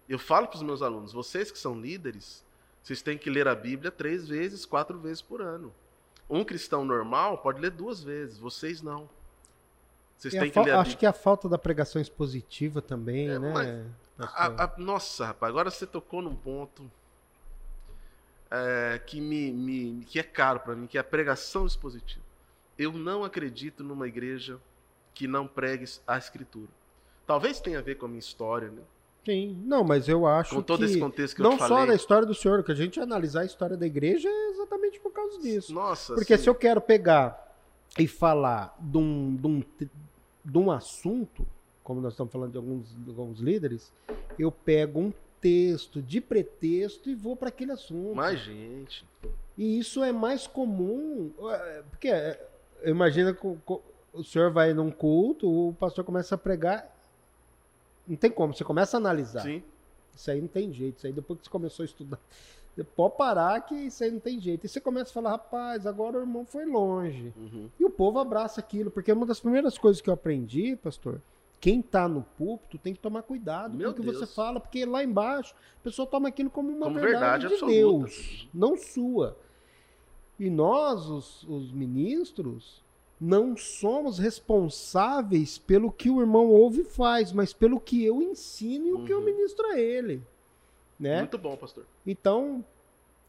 Eu falo para os meus alunos, vocês que são líderes, vocês têm que ler a Bíblia três vezes, quatro vezes por ano. Um cristão normal pode ler duas vezes, vocês não. Vocês E têm que ler Acho que a falta da pregação expositiva também, É, né? A- a- nossa, rapaz, agora você tocou num ponto é, que, me, me- que é caro para mim, que é a pregação expositiva. Eu não acredito numa igreja que não pregue a escritura. Talvez tenha a ver com a minha história, né? Sim, não, mas eu acho com todo que esse contexto que não eu te só falei. da história do senhor, que a gente analisar a história da igreja é exatamente por causa disso. Nossa, Porque assim, se eu quero pegar e falar de um, de um, de um assunto, como nós estamos falando de alguns, de alguns líderes, eu pego um texto de pretexto e vou para aquele assunto. mais gente. E isso é mais comum, é, porque é, imagina que o senhor vai num culto, o pastor começa a pregar, não tem como, você começa a analisar. Sim. Isso aí não tem jeito. Isso aí depois que você começou a estudar. Pode parar que isso aí não tem jeito. E você começa a falar, rapaz, agora o irmão foi longe. Uhum. E o povo abraça aquilo, porque uma das primeiras coisas que eu aprendi, pastor, quem tá no púlpito tem que tomar cuidado Meu com o que você fala, porque lá embaixo a pessoa toma aquilo como uma Como verdade, verdade de absoluta. Deus, não sua. E nós, os, os ministros, não somos responsáveis pelo que o irmão ouve e faz, mas pelo que eu ensino e o que eu Uhum. ministro a ele. Né? Muito bom, pastor. Então,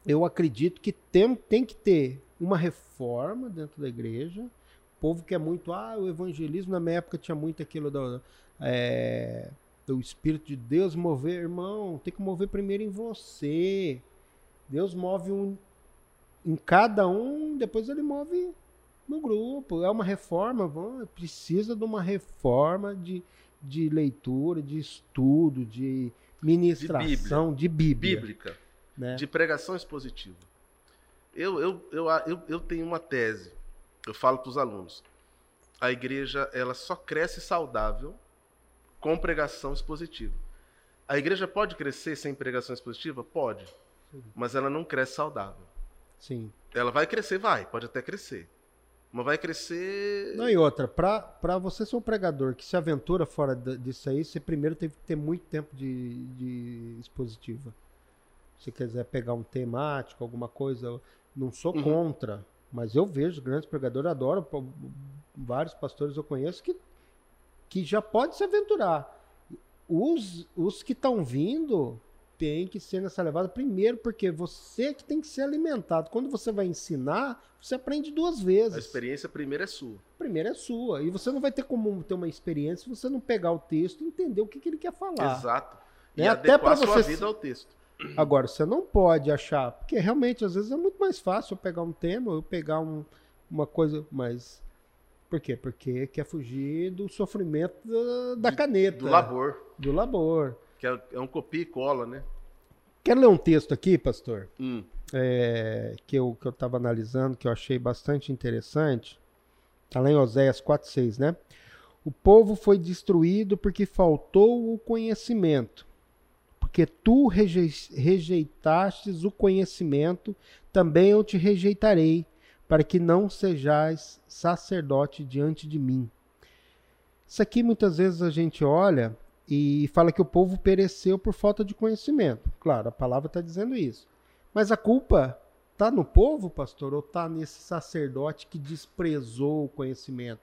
eu acredito que tem, tem que ter uma reforma dentro da igreja. O povo que é muito, ah, o evangelismo na minha época tinha muito aquilo do, é, do Espírito de Deus mover, irmão, tem que mover primeiro em você. Deus move um em cada um, depois ele move no grupo. É uma reforma, vamos- precisa de uma reforma de, de leitura, de estudo, de ministração, de Bíblia. Bíblica. né? de pregação expositiva. Eu, eu, eu, eu, eu tenho uma tese, eu falo para os alunos. A igreja ela só cresce saudável com pregação expositiva. A igreja pode crescer sem pregação expositiva? Pode. Mas ela não cresce saudável. Sim. Ela vai crescer, vai, pode até crescer. Mas vai crescer. Não, e outra, para você ser um pregador que se aventura fora disso aí, você primeiro teve que ter muito tempo de, de expositiva. Se quiser pegar um temático, alguma coisa, não sou Uhum. contra, mas eu vejo grandes pregadores, adoro, vários pastores eu conheço que, que já pode se aventurar. Os, os que estão vindo tem que ser nessa levada primeiro, porque você que tem que ser alimentado. Quando você vai ensinar, você aprende duas vezes. A experiência primeiro é sua. primeiro é sua. E você não vai ter como ter uma experiência se você não pegar o texto e entender o que, que ele quer falar. Exato. E Né? Até adequar pra a sua você vida ao texto. <clears throat> Agora, você não pode achar, porque realmente às vezes é muito mais fácil eu pegar um tema, eu pegar um- uma coisa, mas Por quê? Porque quer fugir do sofrimento da, da caneta. Do labor. Do labor. Que é, é um copia e cola, né? Quero ler um texto aqui, pastor, Hum. é, que eu que eu estava analisando, que eu achei bastante interessante. Está lá em Oséias 4,6, né? O povo foi destruído porque faltou o conhecimento. Porque tu rejei- rejeitastes o conhecimento, também eu te rejeitarei, para que não sejais sacerdote diante de mim. Isso aqui muitas vezes a gente olha e fala que o povo pereceu por falta de conhecimento. Claro, a palavra está dizendo isso. Mas a culpa está no povo, pastor, ou está nesse sacerdote que desprezou o conhecimento?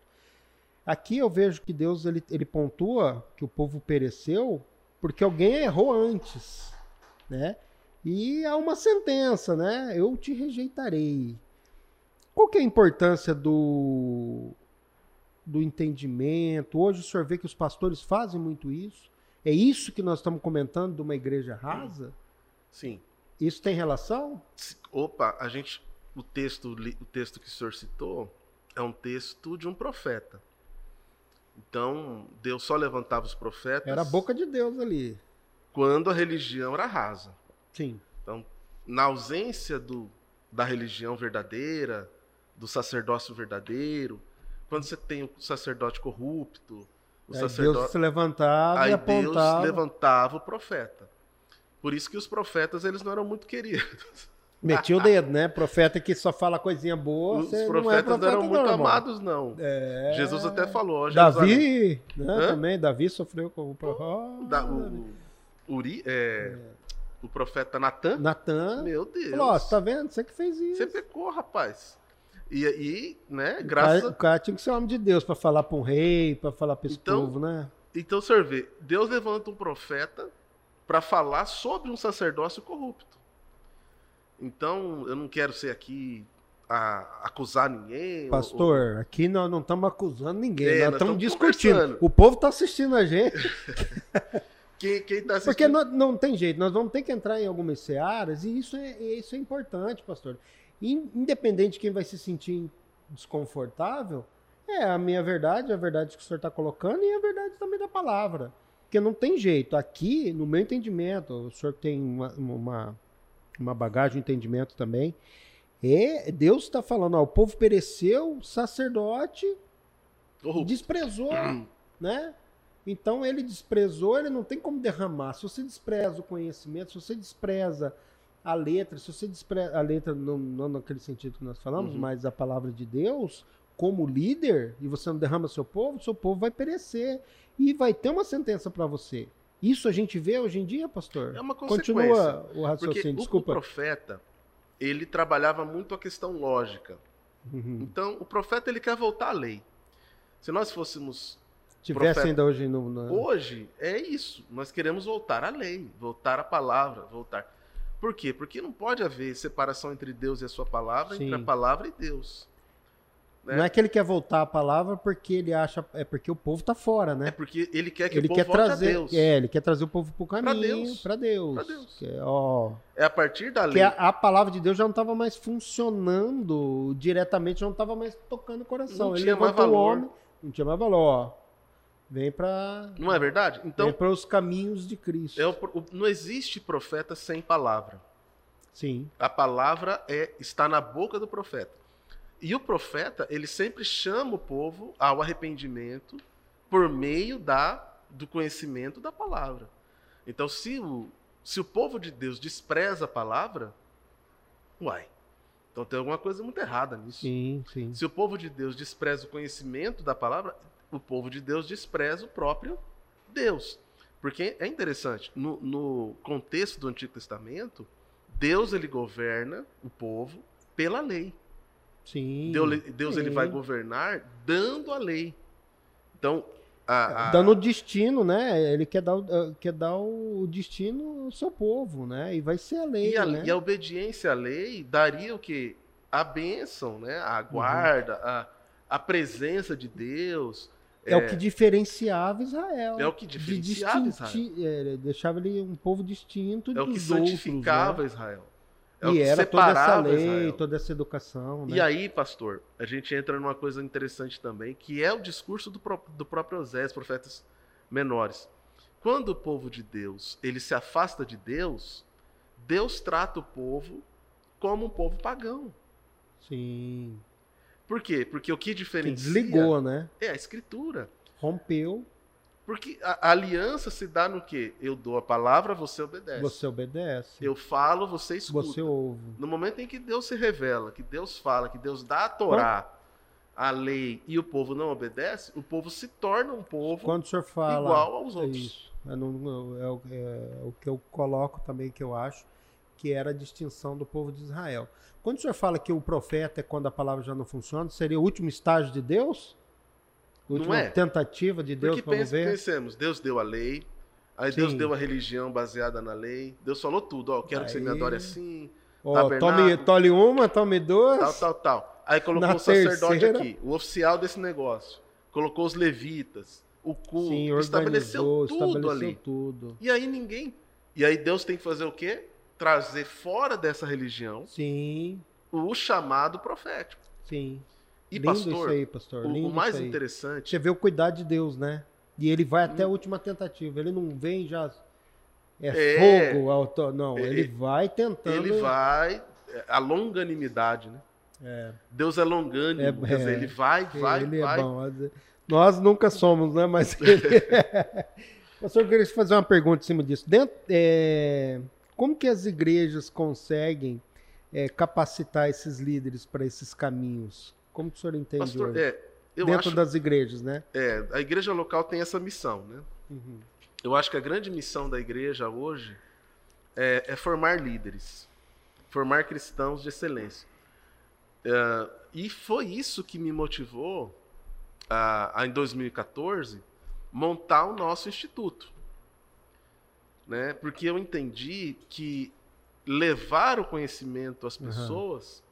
Aqui eu vejo que Deus ele, ele pontua que o povo pereceu porque alguém errou antes, né? E há uma sentença, né? Eu te rejeitarei. Qual que é a importância do do entendimento? Hoje o senhor vê que os pastores fazem muito isso. É isso que nós estamos comentando de uma igreja rasa? Sim. Isso tem relação? Opa, a gente. O texto, o texto que o senhor citou é um texto de um profeta. Então, Deus só levantava os profetas Era a boca de Deus ali. quando a religião era rasa. Sim. Então, na ausência do, da religião verdadeira, do sacerdócio verdadeiro, quando você tem o sacerdote corrupto, o Aí sacerdote. Deus se levantava Aí e Deus apontava. levantava o profeta. Por isso que os profetas eles não eram muito queridos. <laughs> Metia o dedo, né? Profeta que só fala coisinha boa. Os não profetas é não, profeta eram muito amados, não. É... Jesus até falou. Davi, né? Hã? Também, Davi sofreu com o profeta. O, o, Uri, é, o profeta Natan. Natan Meu Deus. falou: Ó, tá vendo? Você que fez isso. Você pecou, rapaz. E aí, né, O graças cara, o cara tinha que ser homem de Deus pra falar pra um rei, pra falar pra esse Então, povo, né? Então, você vê, Deus levanta um profeta para falar sobre um sacerdócio corrupto. Então, eu não quero ser aqui a acusar ninguém. ou- Pastor, aqui nós não estamos acusando ninguém, É, nós estamos discutindo. O povo tá assistindo a gente. ou- <laughs> quem, quem tá assistindo. Porque não, não tem jeito, nós vamos ter que entrar em algumas searas e isso é, isso é importante, pastor. In- Independente de quem vai se sentir desconfortável, é a minha verdade, a verdade que o senhor está colocando e a verdade também da palavra. Porque não tem jeito. Aqui, no meu entendimento, o senhor tem uma, uma, uma bagagem, um entendimento também. É, Deus está falando, ó, o povo pereceu, o sacerdote corrupto. desprezou, <clears throat> né? Então ele desprezou, ele não tem como derramar. Se você despreza o conhecimento, se você despreza a letra, se você despreza a letra não, não naquele sentido que nós falamos, Uhum. mas a palavra de Deus, como líder, e você não derrama seu povo, seu povo vai perecer e vai ter uma sentença para você. Isso a gente vê hoje em dia, pastor? É uma consequência. Continua o Porque raciocínio, o, o desculpa. profeta, ele trabalhava muito a questão lógica. Uhum. Então, o profeta, ele quer voltar à lei. Se nós fôssemos Tivesse profeta- ainda hoje no. na- Hoje é isso. Nós queremos voltar à lei, voltar à palavra, voltar. Por quê? Porque não pode haver separação entre Deus e a sua palavra, entre Sim. a palavra e Deus. né? Não é que ele quer voltar a palavra porque ele acha. É porque o povo tá fora, né? É porque ele quer que ele o povo quer trazer, a Deus. é, ele quer trazer o povo pro caminho, Deus. para Deus, Pra Deus. É, ó, É a partir da lei. a, a palavra de Deus já não estava mais funcionando diretamente, já não estava mais tocando o coração. Não ele tinha mais levantou o valor. homem, não tinha mais valor, ó. Vem para Não é verdade? Então, vem para os caminhos de Cristo. é o- o- não existe profeta sem palavra. Sim, A palavra é está na boca do profeta. E o profeta, ele sempre chama o povo ao arrependimento por meio da do conhecimento da palavra. Então, se o, se o povo de Deus despreza a palavra, uai, então tem alguma coisa muito errada nisso. sim, sim. Se o povo de Deus despreza o conhecimento da palavra, o povo de Deus despreza o próprio Deus. Porque é interessante, no, no contexto do Antigo Testamento, Deus ele governa o povo pela lei. Sim. Deus, Deus ele vai governar dando a lei. Então, a, a- Dando o destino, né? Ele quer dar, o- quer dar o destino ao seu povo, né? E vai ser a lei, e, a, né? e a obediência à lei daria o que? A bênção, né? A guarda, a, a presença de Deus. É, o que diferenciava Israel. É o que De diferenciava distinti- é, deixava ele um povo distinto É o que dos santificava outros, né? Israel. É É o e que era toda essa lei, Israel. toda essa educação, né? E aí, pastor, a gente entra numa coisa interessante também, que é o discurso do, pró- do próprio Osés, profetas menores. Quando o povo de Deus ele se afasta de Deus, Deus trata o povo como um povo pagão. Sim. Por quê? Porque o que Que diferencia desligou, né? é a escritura. Rompeu, Porque a, a aliança se dá no quê? Eu dou a palavra, você obedece. você obedece. Eu falo, você escuta. Você ouve. No momento em que Deus se revela, que Deus fala, que Deus dá a Torá, a lei, e o povo não obedece, o povo se torna um povo Quando o senhor fala. igual aos é outros. isso. Eu não- é, o- é o que eu coloco também, que eu acho, que era a distinção do povo de Israel. Quando o senhor fala que o profeta é quando a palavra já não funciona, seria o último estágio de Deus? A Não última é? tentativa de Deus, Porque vamos pensa, ver? pensemos, Deus deu a lei, aí Deus Sim. deu a religião baseada na lei, Deus falou tudo, ó, quero que você me Aí- adore assim, Ó, tome, tome uma, tome duas. tal, tal, tal. Aí colocou Na o sacerdote terceira- aqui, o oficial desse negócio, colocou os levitas, o culto, Sim, estabeleceu tudo estabeleceu ali. tudo. E aí ninguém. E aí Deus tem que fazer o quê? Trazer fora dessa religião Sim, o chamado profético. sim. E Lindo pastor, isso aí, pastor. o, o mais interessante Você vê o cuidado de Deus, né? E ele vai até a Hum. última tentativa. Ele não vem já. É, É. fogo, auto... não. É. Ele vai tentando. ele vai a longanimidade, né? É, Deus é longânimo, É, quer dizer, é. ele vai, vai, ele vai. é bom. Nós nunca somos, né? Mas. <laughs> <laughs> Pastor, eu queria te fazer uma pergunta em cima disso. Dentro, é, Como que as igrejas conseguem é, capacitar esses líderes para esses caminhos? Como que o senhor entende Pastor, hoje? é, Dentro acho, das igrejas, né? é, a igreja local tem essa missão, né? Uhum. Eu acho que a grande missão da igreja hoje é, é formar líderes, formar cristãos de excelência. É, e foi isso que me motivou a, a, em 2014 montar o nosso instituto, né? Porque eu entendi que levar o conhecimento às Uhum. pessoas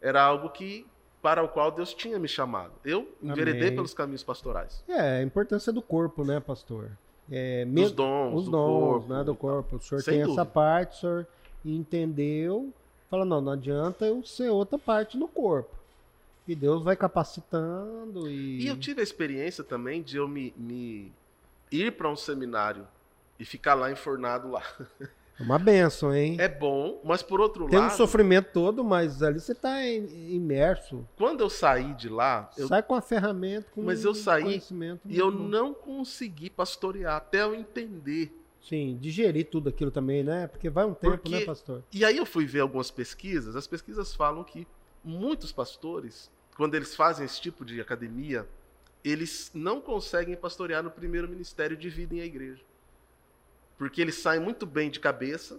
era algo que para o qual Deus tinha me chamado. Eu enveredei Amém. pelos caminhos pastorais, É, a importância do corpo, né, pastor? É, mesmo- dons, os do dons, corpo, né, do corpo. O senhor tem essa dúvida. parte, o senhor entendeu, fala, não, não adianta eu ser outra parte no corpo. E Deus vai capacitando e... E eu tive a experiência também de eu me, me ir para um seminário e ficar lá enfornado lá. É uma benção, hein? É bom, mas por outro Tem um lado, sofrimento todo, mas ali você está imerso. quando eu saí de lá, eu- Sai com a ferramenta, com Mas eu saí e eu bom. não consegui pastorear até eu entender. Sim, digerir tudo aquilo também, né? Porque vai um tempo, Porque- né, pastor? E aí eu fui ver algumas pesquisas, as pesquisas falam que muitos pastores, quando eles fazem esse tipo de academia, eles não conseguem pastorear no primeiro ministério, dividem a igreja. Porque eles saem muito bem de cabeça,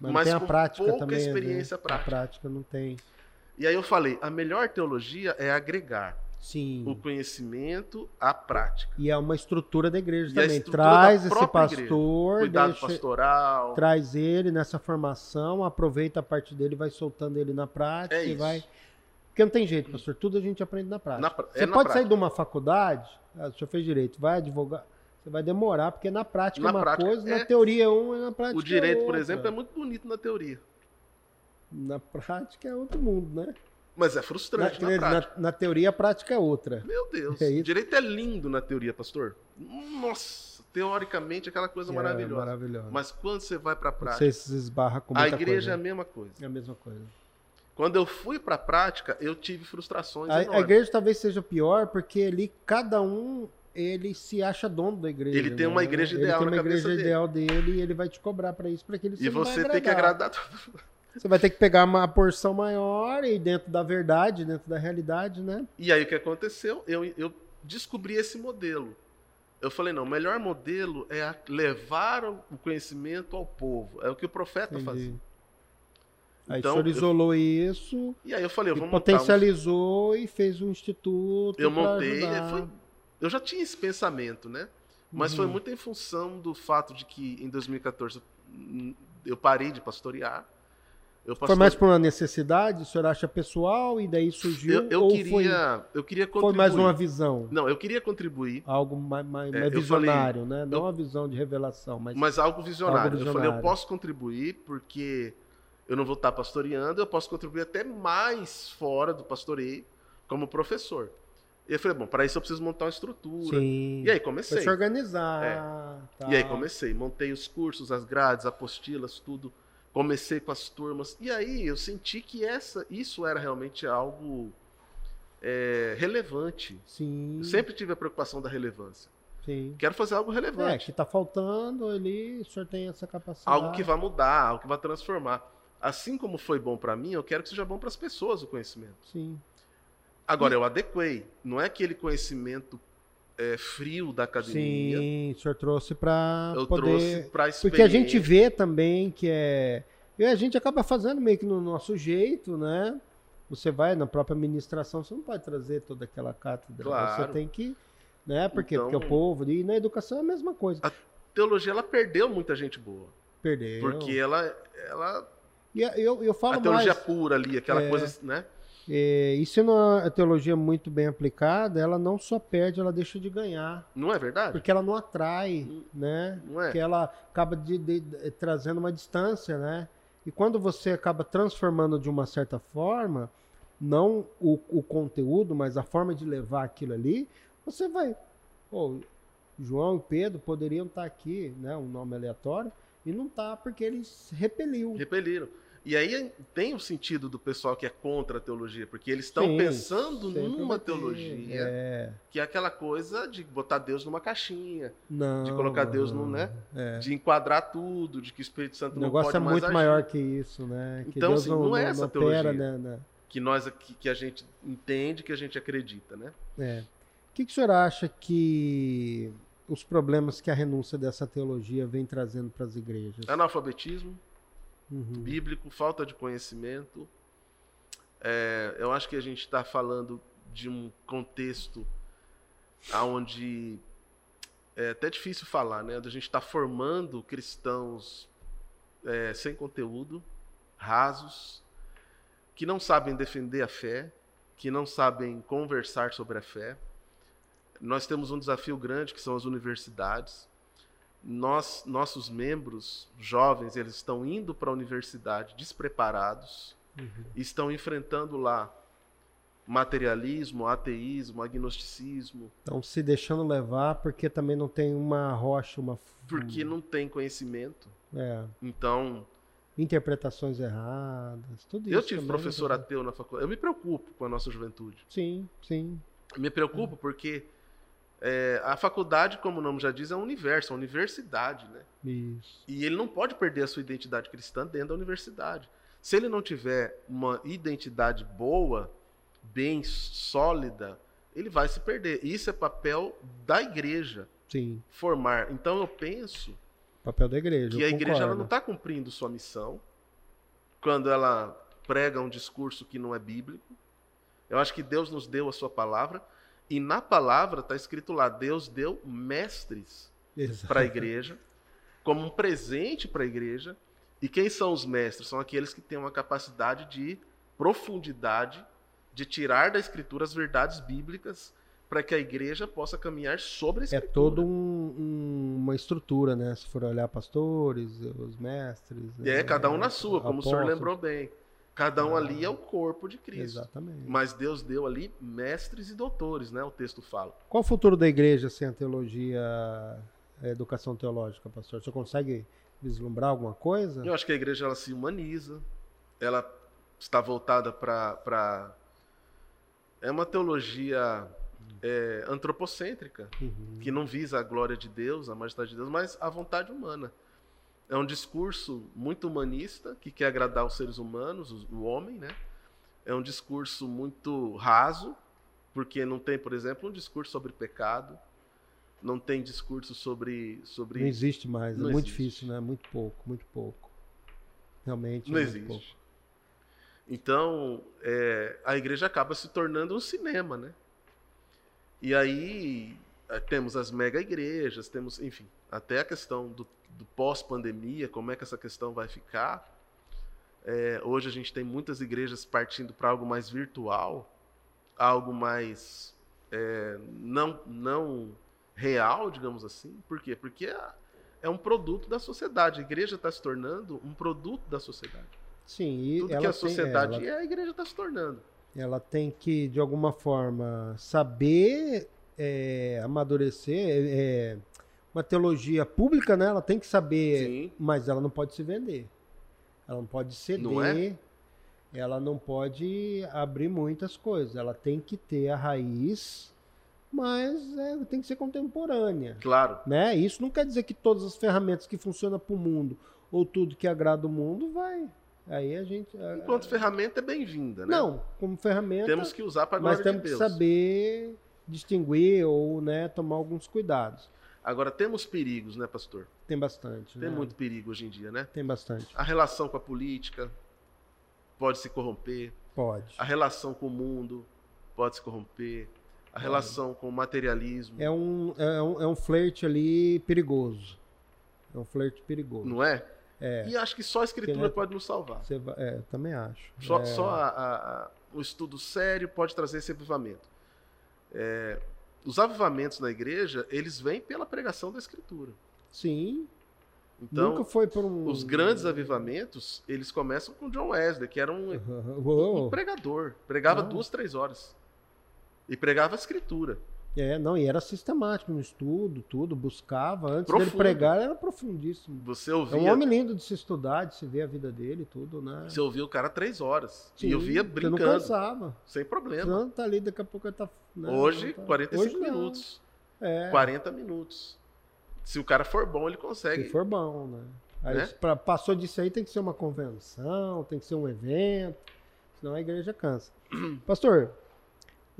Mas, mas a com prática pouca também. né? experiência A prática. prática não tem. E aí eu falei, a melhor teologia é agregar Sim. o conhecimento à prática. E é uma estrutura da igreja E a também. Traz esse própria igreja. pastor, Cuidado deixa- pastoral. traz ele nessa formação, aproveita a parte dele, vai soltando ele na prática É e isso. vai. Porque não tem jeito, pastor. Tudo a gente aprende na prática. Na pra- é Você na pode prática. sair de uma faculdade, ah, o senhor fez direito, vai advogar. Você vai demorar, porque na prática Na é uma prática, coisa, na é. teoria é uma na prática O direito, é por exemplo, é muito bonito na teoria. Na prática é outro mundo, né? Mas é Na, frustrante na, na- prática. na teoria a prática é outra. Meu Deus. É direito é lindo na teoria, pastor. Nossa, teoricamente aquela coisa É maravilhosa. maravilhosa. Mas quando você vai para a prática, Você se esbarra com a muita igreja é a coisa. mesma coisa. É a mesma coisa. Quando eu fui para a prática, eu tive frustrações A, a enormes. igreja talvez seja pior porque ali cada um ele se acha dono da igreja. Ele tem né? uma igreja Ele ideal tem na uma igreja dele. ideal dele e ele vai te cobrar para isso, para que ele E você tem que agradar todo mundo. Você vai ter que pegar uma porção maior e dentro da verdade, dentro da realidade, né? E aí o que aconteceu? Eu, eu descobri esse modelo. Eu falei, não, o melhor modelo é levar o conhecimento ao povo. É o que o profeta Entendi. fazia. Aí Então, o senhor eu- isolou isso, E aí eu falei, eu vou montar um potencializou e fez um instituto. Eu montei, foi- eu já tinha esse pensamento, né? Mas foi Uhum. muito em função do fato de que em 2014 hum, eu parei de pastorear. Eu Foi mais por uma necessidade, o senhor acha pessoal e daí surgiu? eu, eu ou queria, foi, eu queria foi contribuir. mais uma visão? Não, eu queria contribuir, Algo mais, mais, É, mais eu falei- visionário, né? Não eu- uma visão de revelação, mas mas algo visionário. Algo Eu falei, eu visionário. posso contribuir porque eu não vou estar pastoreando, eu posso contribuir até mais fora do pastoreio como professor. E eu falei, bom, para isso eu preciso montar uma estrutura. Sim. E aí comecei. Pra se organizar. tá. E aí comecei, montei os cursos, as grades, apostilas, tudo. Comecei com as turmas. E aí eu senti que essa, isso era realmente algo é, relevante. Sim. Eu sempre tive a preocupação da relevância. Sim. Quero fazer algo É, relevante. que tá faltando ali, o senhor tem essa capacidade. algo que vai mudar, algo que vai transformar. Assim como foi bom para mim, eu quero que seja bom para as pessoas o conhecimento. Sim. Agora, eu adequei. Não é aquele conhecimento é, frio da academia. Sim, o senhor trouxe para Eu poder... trouxe para Porque a gente vê também que é... E a gente acaba fazendo meio que no nosso jeito, né? Você vai na própria administração, você não pode trazer toda aquela cátedra. Claro. Você tem que... Né? Porque, Então- porque o povo... E na educação é a mesma coisa. teologia ela perdeu muita gente boa. Perdeu. Porque ela, ela E eu, eu falo a teologia mais... pura ali, aquela É. coisa, né? É, e se não a teologia muito bem aplicada, ela não só perde, ela deixa de ganhar. Não é verdade? Porque ela não atrai, né? Não é? Porque ela acaba de, de- de- trazendo uma distância, né? E quando você acaba transformando de uma certa forma, não o, o conteúdo, mas a forma de levar aquilo ali, você vai. Pô, João e Pedro poderiam estar aqui, né? Um nome aleatório, e não tá porque eles repeliu. Repeliram. E aí tem o sentido do pessoal que é contra a teologia, porque eles estão pensando numa teologia É, que é aquela coisa de botar Deus numa caixinha, não, de colocar Deus no, né? É. de enquadrar tudo, de que o Espírito Santo O não negócio pode é mais muito agir. maior que isso, né? Que Então, Deus assim, não, não é essa não opera, teologia. né, né? que nós aqui que a gente entende, que a gente acredita, né? É. O que, que o senhor acha que os problemas que a renúncia dessa teologia vem trazendo para as igrejas? Analfabetismo Uhum. bíblico, falta de conhecimento. É, eu acho que a gente está falando de um contexto onde é até difícil falar, né? A gente está formando cristãos é, sem conteúdo, rasos, que não sabem defender a fé, que não sabem conversar sobre a fé. Nós temos um desafio grande que são as universidades. Nós, nossos membros jovens, eles estão indo para a universidade despreparados, Uhum. estão enfrentando lá materialismo, ateísmo, agnosticismo, Então, se deixando levar, porque também não tem uma rocha, uma. porque não tem conhecimento. É, Então, interpretações erradas, tudo isso. eu tive também, professor né? ateu na faculdade. Eu me preocupo com a nossa juventude. Sim, sim. Me preocupo porque é, a faculdade, como o nome já diz, é um universo, é uma universidade, né? Isso. E ele não pode perder a sua identidade cristã dentro da universidade. Se ele não tiver uma identidade boa, bem sólida, ele vai se perder. Isso é papel da igreja Sim. formar. Então eu penso Papel da igreja. que a igreja ela não está cumprindo sua missão quando ela prega um discurso que não é bíblico. Eu acho que Deus nos deu a sua palavra e na palavra está escrito lá: Deus deu mestres para a igreja, como um presente para a igreja. E quem são os mestres? São aqueles que têm uma capacidade de profundidade, de tirar da escritura as verdades bíblicas, para que a igreja possa caminhar sobre a É escritura. toda um- um- uma estrutura, né? Se for olhar pastores, os mestres. É, né? cada um na sua, como o senhor lembrou bem. Cada um ali é o corpo de Cristo. Exatamente. Mas Deus deu ali mestres e doutores, né? O texto fala. Qual o futuro da igreja sem a teologia, a educação teológica, pastor? Você consegue vislumbrar alguma coisa? Eu acho que a igreja ela se humaniza, ela está voltada para. É uma teologia é, antropocêntrica, Uhum. que não visa a glória de Deus, a majestade de Deus, mas a vontade humana. É um discurso muito humanista, que quer agradar os seres humanos, o homem, né? É um discurso muito raso, porque não tem, por exemplo, um discurso sobre pecado, não tem discurso sobre. sobre Não existe mais, Não é muito existe. difícil, né? Muito pouco, muito pouco. Realmente. Não é muito existe. pouco. Então, é, a igreja acaba se tornando um cinema, né? E aí eh, temos as mega igrejas, temos, enfim, até a questão do, do pós-pandemia, como é que essa questão vai ficar. É, hoje a gente tem muitas igrejas partindo para algo mais virtual, algo mais é, não, não real, digamos assim. Por quê? Porque é, é um produto da sociedade. A igreja está se tornando um produto da sociedade. Sim, e Tudo ela que a tem- sociedade ela- e a igreja está se tornando. ela tem que, de alguma forma, saber é, amadurecer. É, é, uma teologia pública, né? Ela tem que saber, Sim. mas ela não pode se vender. Ela não pode ceder. Não é? Ela não pode abrir muitas coisas. Ela tem que ter a raiz, mas é, tem que ser contemporânea. Claro. Né? Isso não quer dizer que todas as ferramentas que funcionam para o mundo ou tudo que agrada o mundo vai. Aí a gente. Enquanto ferramenta é bem-vinda, né? Não, como ferramenta. Temos que usar para a mas temos de que saber distinguir ou né, tomar alguns cuidados. Agora, temos perigos, né, pastor? Tem bastante. Tem né? muito perigo hoje em dia, né? Tem bastante. A relação com a política pode se corromper. Pode. A relação com o mundo pode se corromper. A relação com o materialismo. É um, é, um, é um flerte ali perigoso. É um flerte perigoso. Não é? É. E acho que só a escritura Porque, né, pode nos salvar. Você vai- é, eu também acho. Só, É, só a- a- a- o estudo sério pode trazer esse avivamento. É, os avivamentos na igreja, eles vêm pela pregação da escritura. Sim. Então, nunca foi por um. os grandes avivamentos, eles começam com John Wesley, que era um, um pregador. Pregava Não. duas, três horas. E pregava a escritura. É, não, e era sistemático no estudo, tudo, buscava. Antes dele Profundo. pregar, era profundíssimo. Você É ouvia, um homem lindo de se estudar, de se ver a vida dele, tudo, né? você ouvia o cara três horas. Sim, e eu via Você não brincando, cansava. sem problema. Não, tá ali, daqui a pouco ele tá. né, Hoje, tá- 45 Hoje minutos. É, 40 minutos. Se o cara for bom, ele consegue. se for bom, né? Aí, Né? pra- passou disso aí, tem que ser uma convenção, tem que ser um evento, senão a igreja cansa. <clears throat> Pastor,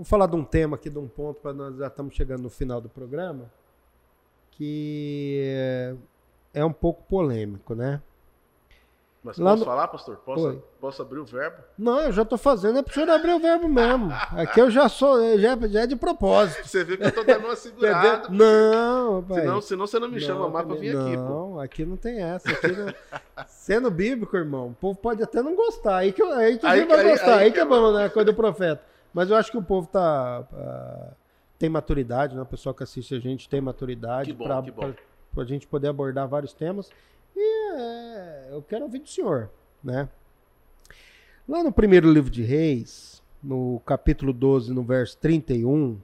vou falar de um tema aqui, de um ponto, para nós já estamos chegando no final do programa, que é- é um pouco polêmico, né? Mas Lá posso no- falar, pastor? Posso, Oi. posso abrir o verbo? Não, eu já tô fazendo, é senhor abrir o verbo mesmo. Aqui eu já sou, já, já é de propósito. Você viu que eu tô dando uma <laughs> segurada. Entendeu? Não, rapaz. senão, senão você não me chama Não, mais pra também- vir aqui, pô. Não, aqui não tem essa. Aqui não- Sendo bíblico, irmão, o povo pode até não gostar. Aí que, aí que Aí vai aí- gostar. Aí, aí que, que é é bom, né? Coisa do profeta. Mas eu acho que o povo tá. ah, tem maturidade, né? O pessoal que assiste a gente tem maturidade pra- pra gente poder abordar vários temas. E é, eu quero ouvir do senhor, né? Lá no primeiro livro de Reis, no capítulo 12, no verso 31,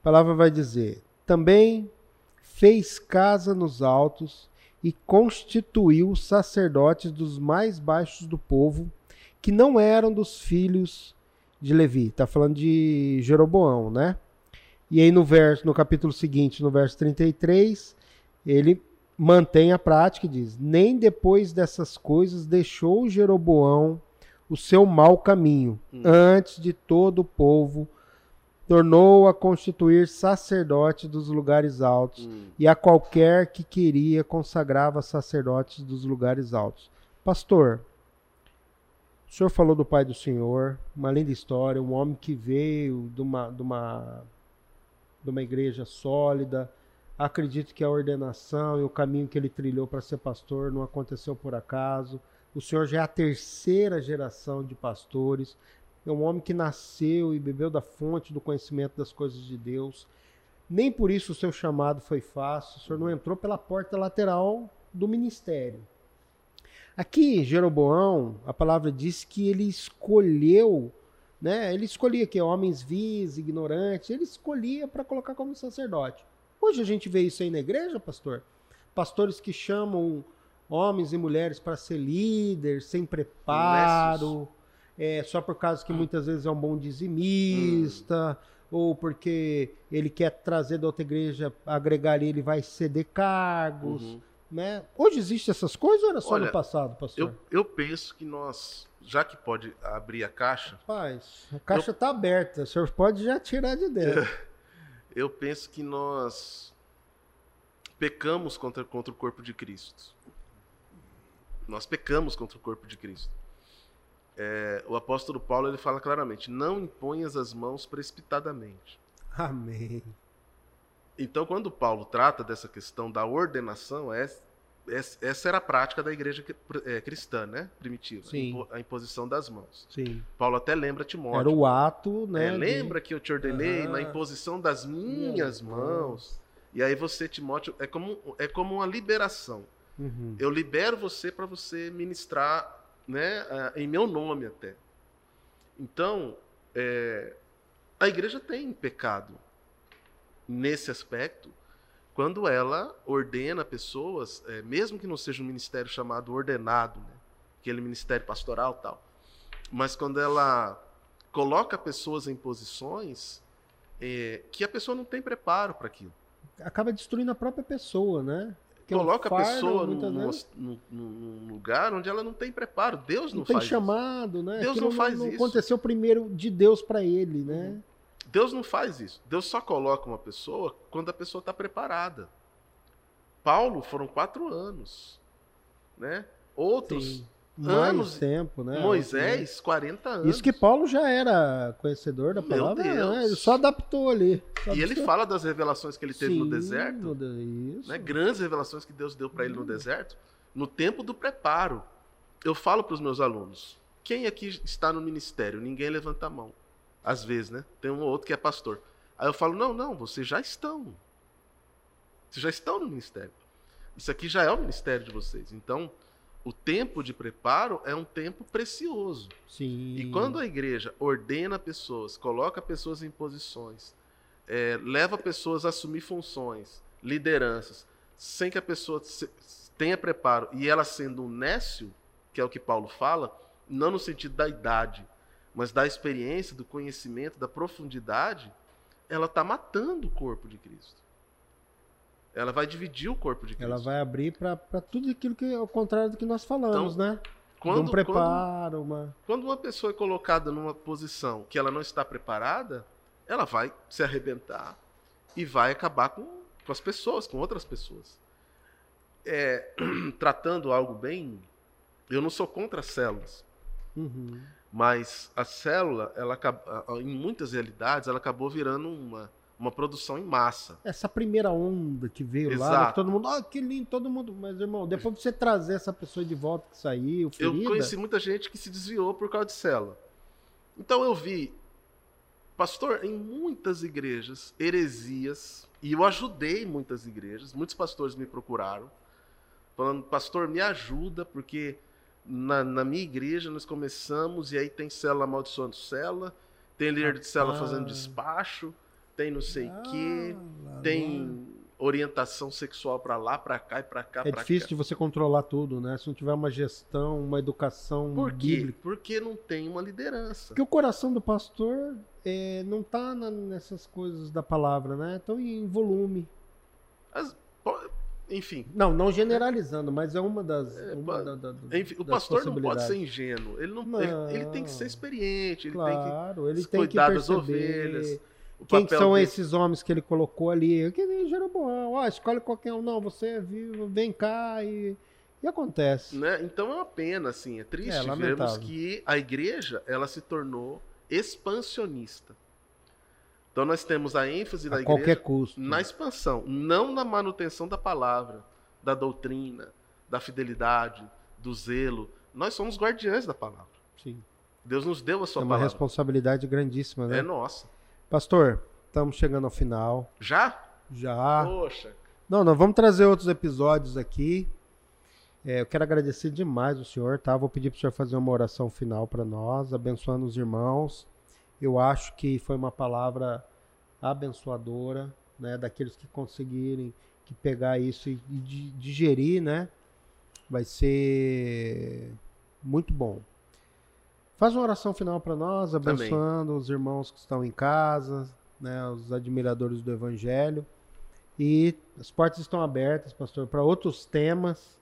a palavra vai dizer: Também fez casa nos altos e constituiu sacerdotes dos mais baixos do povo, que não eram dos filhos de Levi. Está falando de Jeroboão, né? E aí no verso, no capítulo seguinte, no verso 33, ele mantém a prática e diz: Nem depois dessas coisas deixou Jeroboão o seu mau caminho, Hum. antes de todo o povo tornou a constituir sacerdote dos lugares altos, Hum. e a qualquer que queria consagrava sacerdotes dos lugares altos. Pastor, o senhor falou do pai do senhor, uma linda história, um homem que veio de uma, de uma, de uma igreja sólida. Acredito que a ordenação e o caminho que ele trilhou para ser pastor não aconteceu por acaso. O senhor já é a terceira geração de pastores. É um homem que nasceu e bebeu da fonte do conhecimento das coisas de Deus. Nem por isso o seu chamado foi fácil. O senhor não entrou pela porta lateral do ministério. Aqui, Jeroboão, a palavra diz que ele escolheu, né? Ele escolhia que homens vis, ignorantes, ele escolhia para colocar como sacerdote. Hoje a gente vê isso aí na igreja, pastor. Pastores que chamam homens e mulheres para ser líder, sem preparo, é, só por causa que muitas vezes é um bom dizimista, ou porque ele quer trazer da outra igreja, agregar ali, ele vai ceder cargos. Uhum. Né? Hoje existe essas coisas ou era só Olha, no passado, pastor? Eu, eu penso que nós, já que pode abrir a caixa, Rapaz, a caixa está aberta, o senhor pode já tirar de dentro. <laughs> eu penso que nós pecamos contra, contra o corpo de Cristo. Nós pecamos contra o corpo de Cristo. É, o apóstolo Paulo ele fala claramente: não imponhas as mãos precipitadamente. Amém. Então, quando Paulo trata dessa questão da ordenação, é- é- essa era a prática da igreja é, cristã, né? Primitiva. Sim. A imposição das mãos. Sim. Paulo até lembra Timóteo. Era o ato, né? É, lembra que eu te ordenei na imposição das minhas mãos. E aí você, Timóteo, é como, é como uma liberação. Uhum. Eu libero você para você ministrar né, em meu nome até. Então, é, a igreja tem pecado nesse aspecto quando ela ordena pessoas, é, mesmo que não seja um ministério chamado ordenado, né, aquele ministério pastoral tal, mas quando ela coloca pessoas em posições é, que a pessoa não tem preparo para aquilo. Acaba destruindo a própria pessoa, né? Coloca é fardo, a pessoa num, num, num, lugar onde ela não tem preparo. Deus não, não tem chamado, isso. né? Deus não faz não, isso. aconteceu primeiro de Deus para ele, né? Uhum. Deus não faz isso. Deus só coloca uma pessoa quando a pessoa está preparada. Paulo foram quatro anos, né? Outros Sim anos. tempo, né? Moisés, 40 anos. Isso que Paulo já era conhecedor da palavra, né? Ele só adaptou ali. Só e ele fala das revelações que ele teve Sim, no deserto. Isso. Né? Grandes revelações que Deus deu para ele no deserto, no tempo do preparo. Eu falo para os meus alunos: quem aqui está no ministério? Ninguém levanta a mão. Às vezes, né? Tem um ou outro que é pastor. Aí eu falo: não, não, vocês já estão. Vocês já estão no ministério. Isso aqui já é o ministério de vocês. Então, o tempo de preparo é um tempo precioso. Sim. E quando a igreja ordena pessoas, coloca pessoas em posições, é, leva pessoas a assumir funções, lideranças, sem que a pessoa tenha preparo e ela sendo um nécio, que é o que Paulo fala, não no sentido da idade, mas da experiência, do conhecimento, da profundidade, ela está matando o corpo de Cristo. Ela vai dividir o corpo de Cristo. Ela vai abrir para tudo aquilo que é o contrário do que nós falamos, então, né? Quando, um preparo, quando, uma... quando uma pessoa é colocada numa posição que ela não está preparada, ela vai se arrebentar e vai acabar com, com as pessoas, com outras pessoas. É, <clears throat> tratando algo bem, eu não sou contra as células, uhum. Mas a célula, ela em muitas realidades, ela acabou virando uma uma produção em massa. Essa primeira onda que veio Exato. lá, que todo mundo, ah, que lindo, todo mundo. Mas, irmão, depois de você trazer essa pessoa de volta que saiu, ferida... Eu conheci muita gente que se desviou por causa de célula. Então eu vi, pastor, em muitas igrejas, heresias, e eu ajudei muitas igrejas, muitos pastores me procuraram, falando, pastor, me ajuda, porque na, na minha igreja nós começamos, e aí tem célula amaldiçoando célula, tem líder de célula fazendo despacho, tem não sei o ah, quê, tem orientação sexual para lá, para cá e para cá. É difícil cá. de você controlar tudo, né? Se não tiver uma gestão, uma educação Por quê? bíblica. Porque não tem uma liderança. Porque o coração do pastor é, não está nessas coisas da palavra, né? Estão em volume. As, enfim. Não, não generalizando, mas é uma das. É, uma da, da, enfim, o pastor não pode ser ingênuo. Ele não, não ele, ele, tem que ser experiente. Ele claro, tem que ele tem cuidar que das ovelhas quem que são dele. esses homens que ele colocou ali? Que nem Jeroboão, ó, escolhe qualquer um. Não, você é vivo, vem cá e... E acontece. Né? Então é uma pena, assim, é triste é, vermos que a igreja ela se tornou expansionista. Então nós temos a ênfase a da igreja qualquer custo. na expansão, não na manutenção da palavra, da doutrina, da fidelidade, do zelo. Nós somos guardiães da palavra. Sim. Deus nos deu a sua é uma palavra. responsabilidade grandíssima, né? É nossa. Pastor, estamos chegando ao final. Já? Já. Poxa. Não, nós vamos trazer outros episódios aqui. É, eu quero agradecer demais o senhor, tá? Vou pedir para o senhor fazer uma oração final para nós, abençoando os irmãos. Eu acho que foi uma palavra abençoadora, né? Daqueles que conseguirem que pegar isso e, e digerir, né? Vai ser muito bom. Faz uma oração final para nós, abençoando Amém. os irmãos que estão em casa, né, os admiradores do Evangelho. E as portas estão abertas, pastor, para outros temas,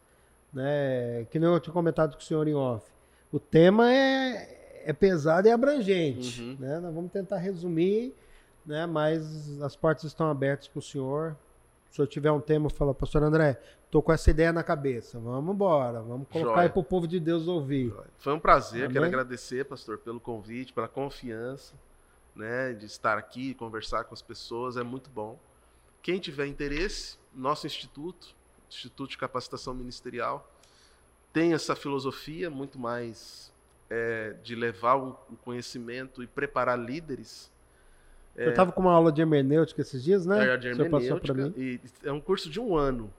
né, que nem eu tinha comentado com o senhor em off. O tema é, é pesado e abrangente, uhum. né? Nós vamos tentar resumir, né, mas as portas estão abertas para o senhor. Se eu tiver um tema, eu falo, pastor André, tô com essa ideia na cabeça. Vamos embora, vamos colocar Joia. aí pro povo de Deus ouvir. Joia. Foi um prazer, Amém? quero agradecer, pastor, pelo convite, pela confiança, né, de estar aqui, conversar com as pessoas, é muito bom. Quem tiver interesse, nosso instituto, Instituto de Capacitação Ministerial, tem essa filosofia muito mais é, de levar o conhecimento e preparar líderes é, eu estava com uma aula de hermenêutica esses dias, né? É, de hermenêutica, e é um curso de um ano.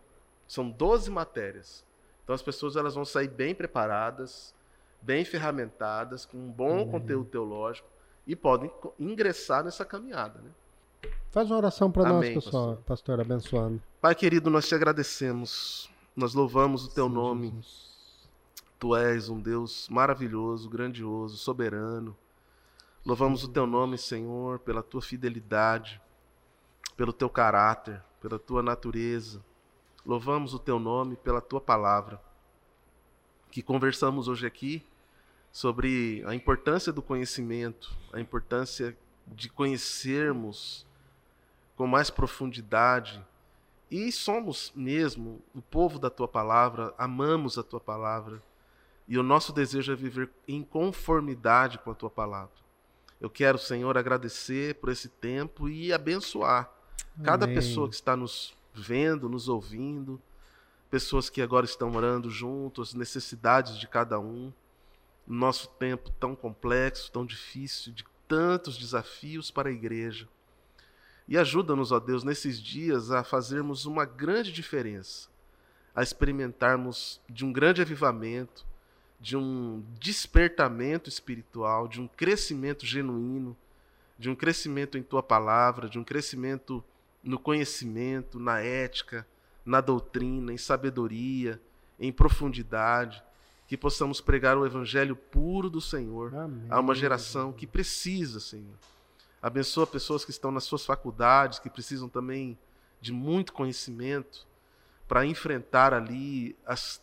São 12 matérias. Então as pessoas elas vão sair bem preparadas, bem ferramentadas, com um bom Amém. conteúdo teológico e podem ingressar nessa caminhada. Né? Faz uma oração para nós, pessoal, pastor. pastor, abençoando. Pai querido, nós te agradecemos, nós louvamos o teu Sim, nome. Jesus. Tu és um Deus maravilhoso, grandioso, soberano. Louvamos o teu nome, Senhor, pela tua fidelidade, pelo teu caráter, pela tua natureza. Louvamos o teu nome pela tua palavra. Que conversamos hoje aqui sobre a importância do conhecimento, a importância de conhecermos com mais profundidade. E somos mesmo o povo da tua palavra, amamos a tua palavra. E o nosso desejo é viver em conformidade com a tua palavra. Eu quero, Senhor, agradecer por esse tempo e abençoar cada Amém. pessoa que está nos vendo, nos ouvindo, pessoas que agora estão orando junto, as necessidades de cada um. Nosso tempo tão complexo, tão difícil, de tantos desafios para a igreja. E ajuda-nos, ó Deus, nesses dias a fazermos uma grande diferença, a experimentarmos de um grande avivamento, de um despertamento espiritual, de um crescimento genuíno, de um crescimento em tua palavra, de um crescimento no conhecimento, na ética, na doutrina, em sabedoria, em profundidade, que possamos pregar o evangelho puro do Senhor Amém. a uma geração que precisa, Senhor. Abençoa pessoas que estão nas suas faculdades, que precisam também de muito conhecimento para enfrentar ali as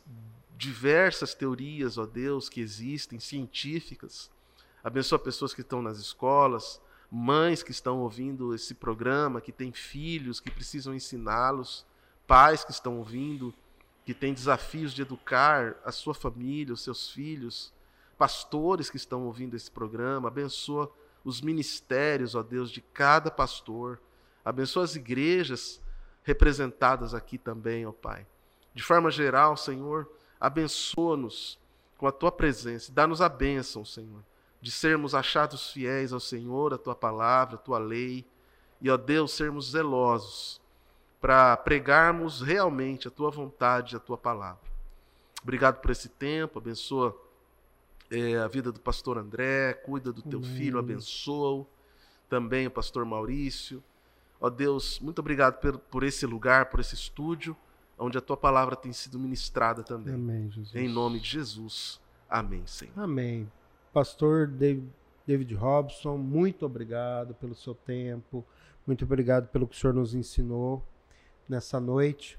diversas teorias, ó Deus, que existem, científicas. Abençoa pessoas que estão nas escolas, mães que estão ouvindo esse programa, que têm filhos, que precisam ensiná-los, pais que estão ouvindo, que têm desafios de educar a sua família, os seus filhos, pastores que estão ouvindo esse programa, abençoa os ministérios, ó Deus, de cada pastor, abençoa as igrejas representadas aqui também, ó Pai. De forma geral, Senhor, abençoa-nos com a tua presença, dá-nos a bênção, Senhor, de sermos achados fiéis ao Senhor, à tua palavra, à tua lei, e, ó Deus, sermos zelosos para pregarmos realmente a tua vontade, a tua palavra. Obrigado por esse tempo, abençoa é, a vida do pastor André, cuida do teu Amém. filho, abençoa-o. Também o pastor Maurício. Ó Deus, muito obrigado por, por esse lugar, por esse estúdio, onde a tua palavra tem sido ministrada também. Amém, Jesus. Em nome de Jesus. Amém, Senhor. Amém. Pastor David, Robson, muito obrigado pelo seu tempo. Muito obrigado pelo que o senhor nos ensinou nessa noite.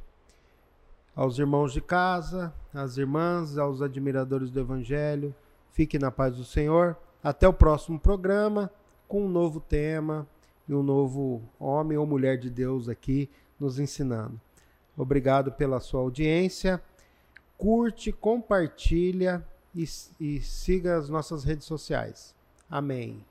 Aos irmãos de casa, às irmãs, aos admiradores do Evangelho, fique na paz do Senhor. Até o próximo programa com um novo tema e um novo homem ou mulher de Deus aqui nos ensinando. Obrigado pela sua audiência. Curte, compartilha e, e siga as nossas redes sociais. Amém.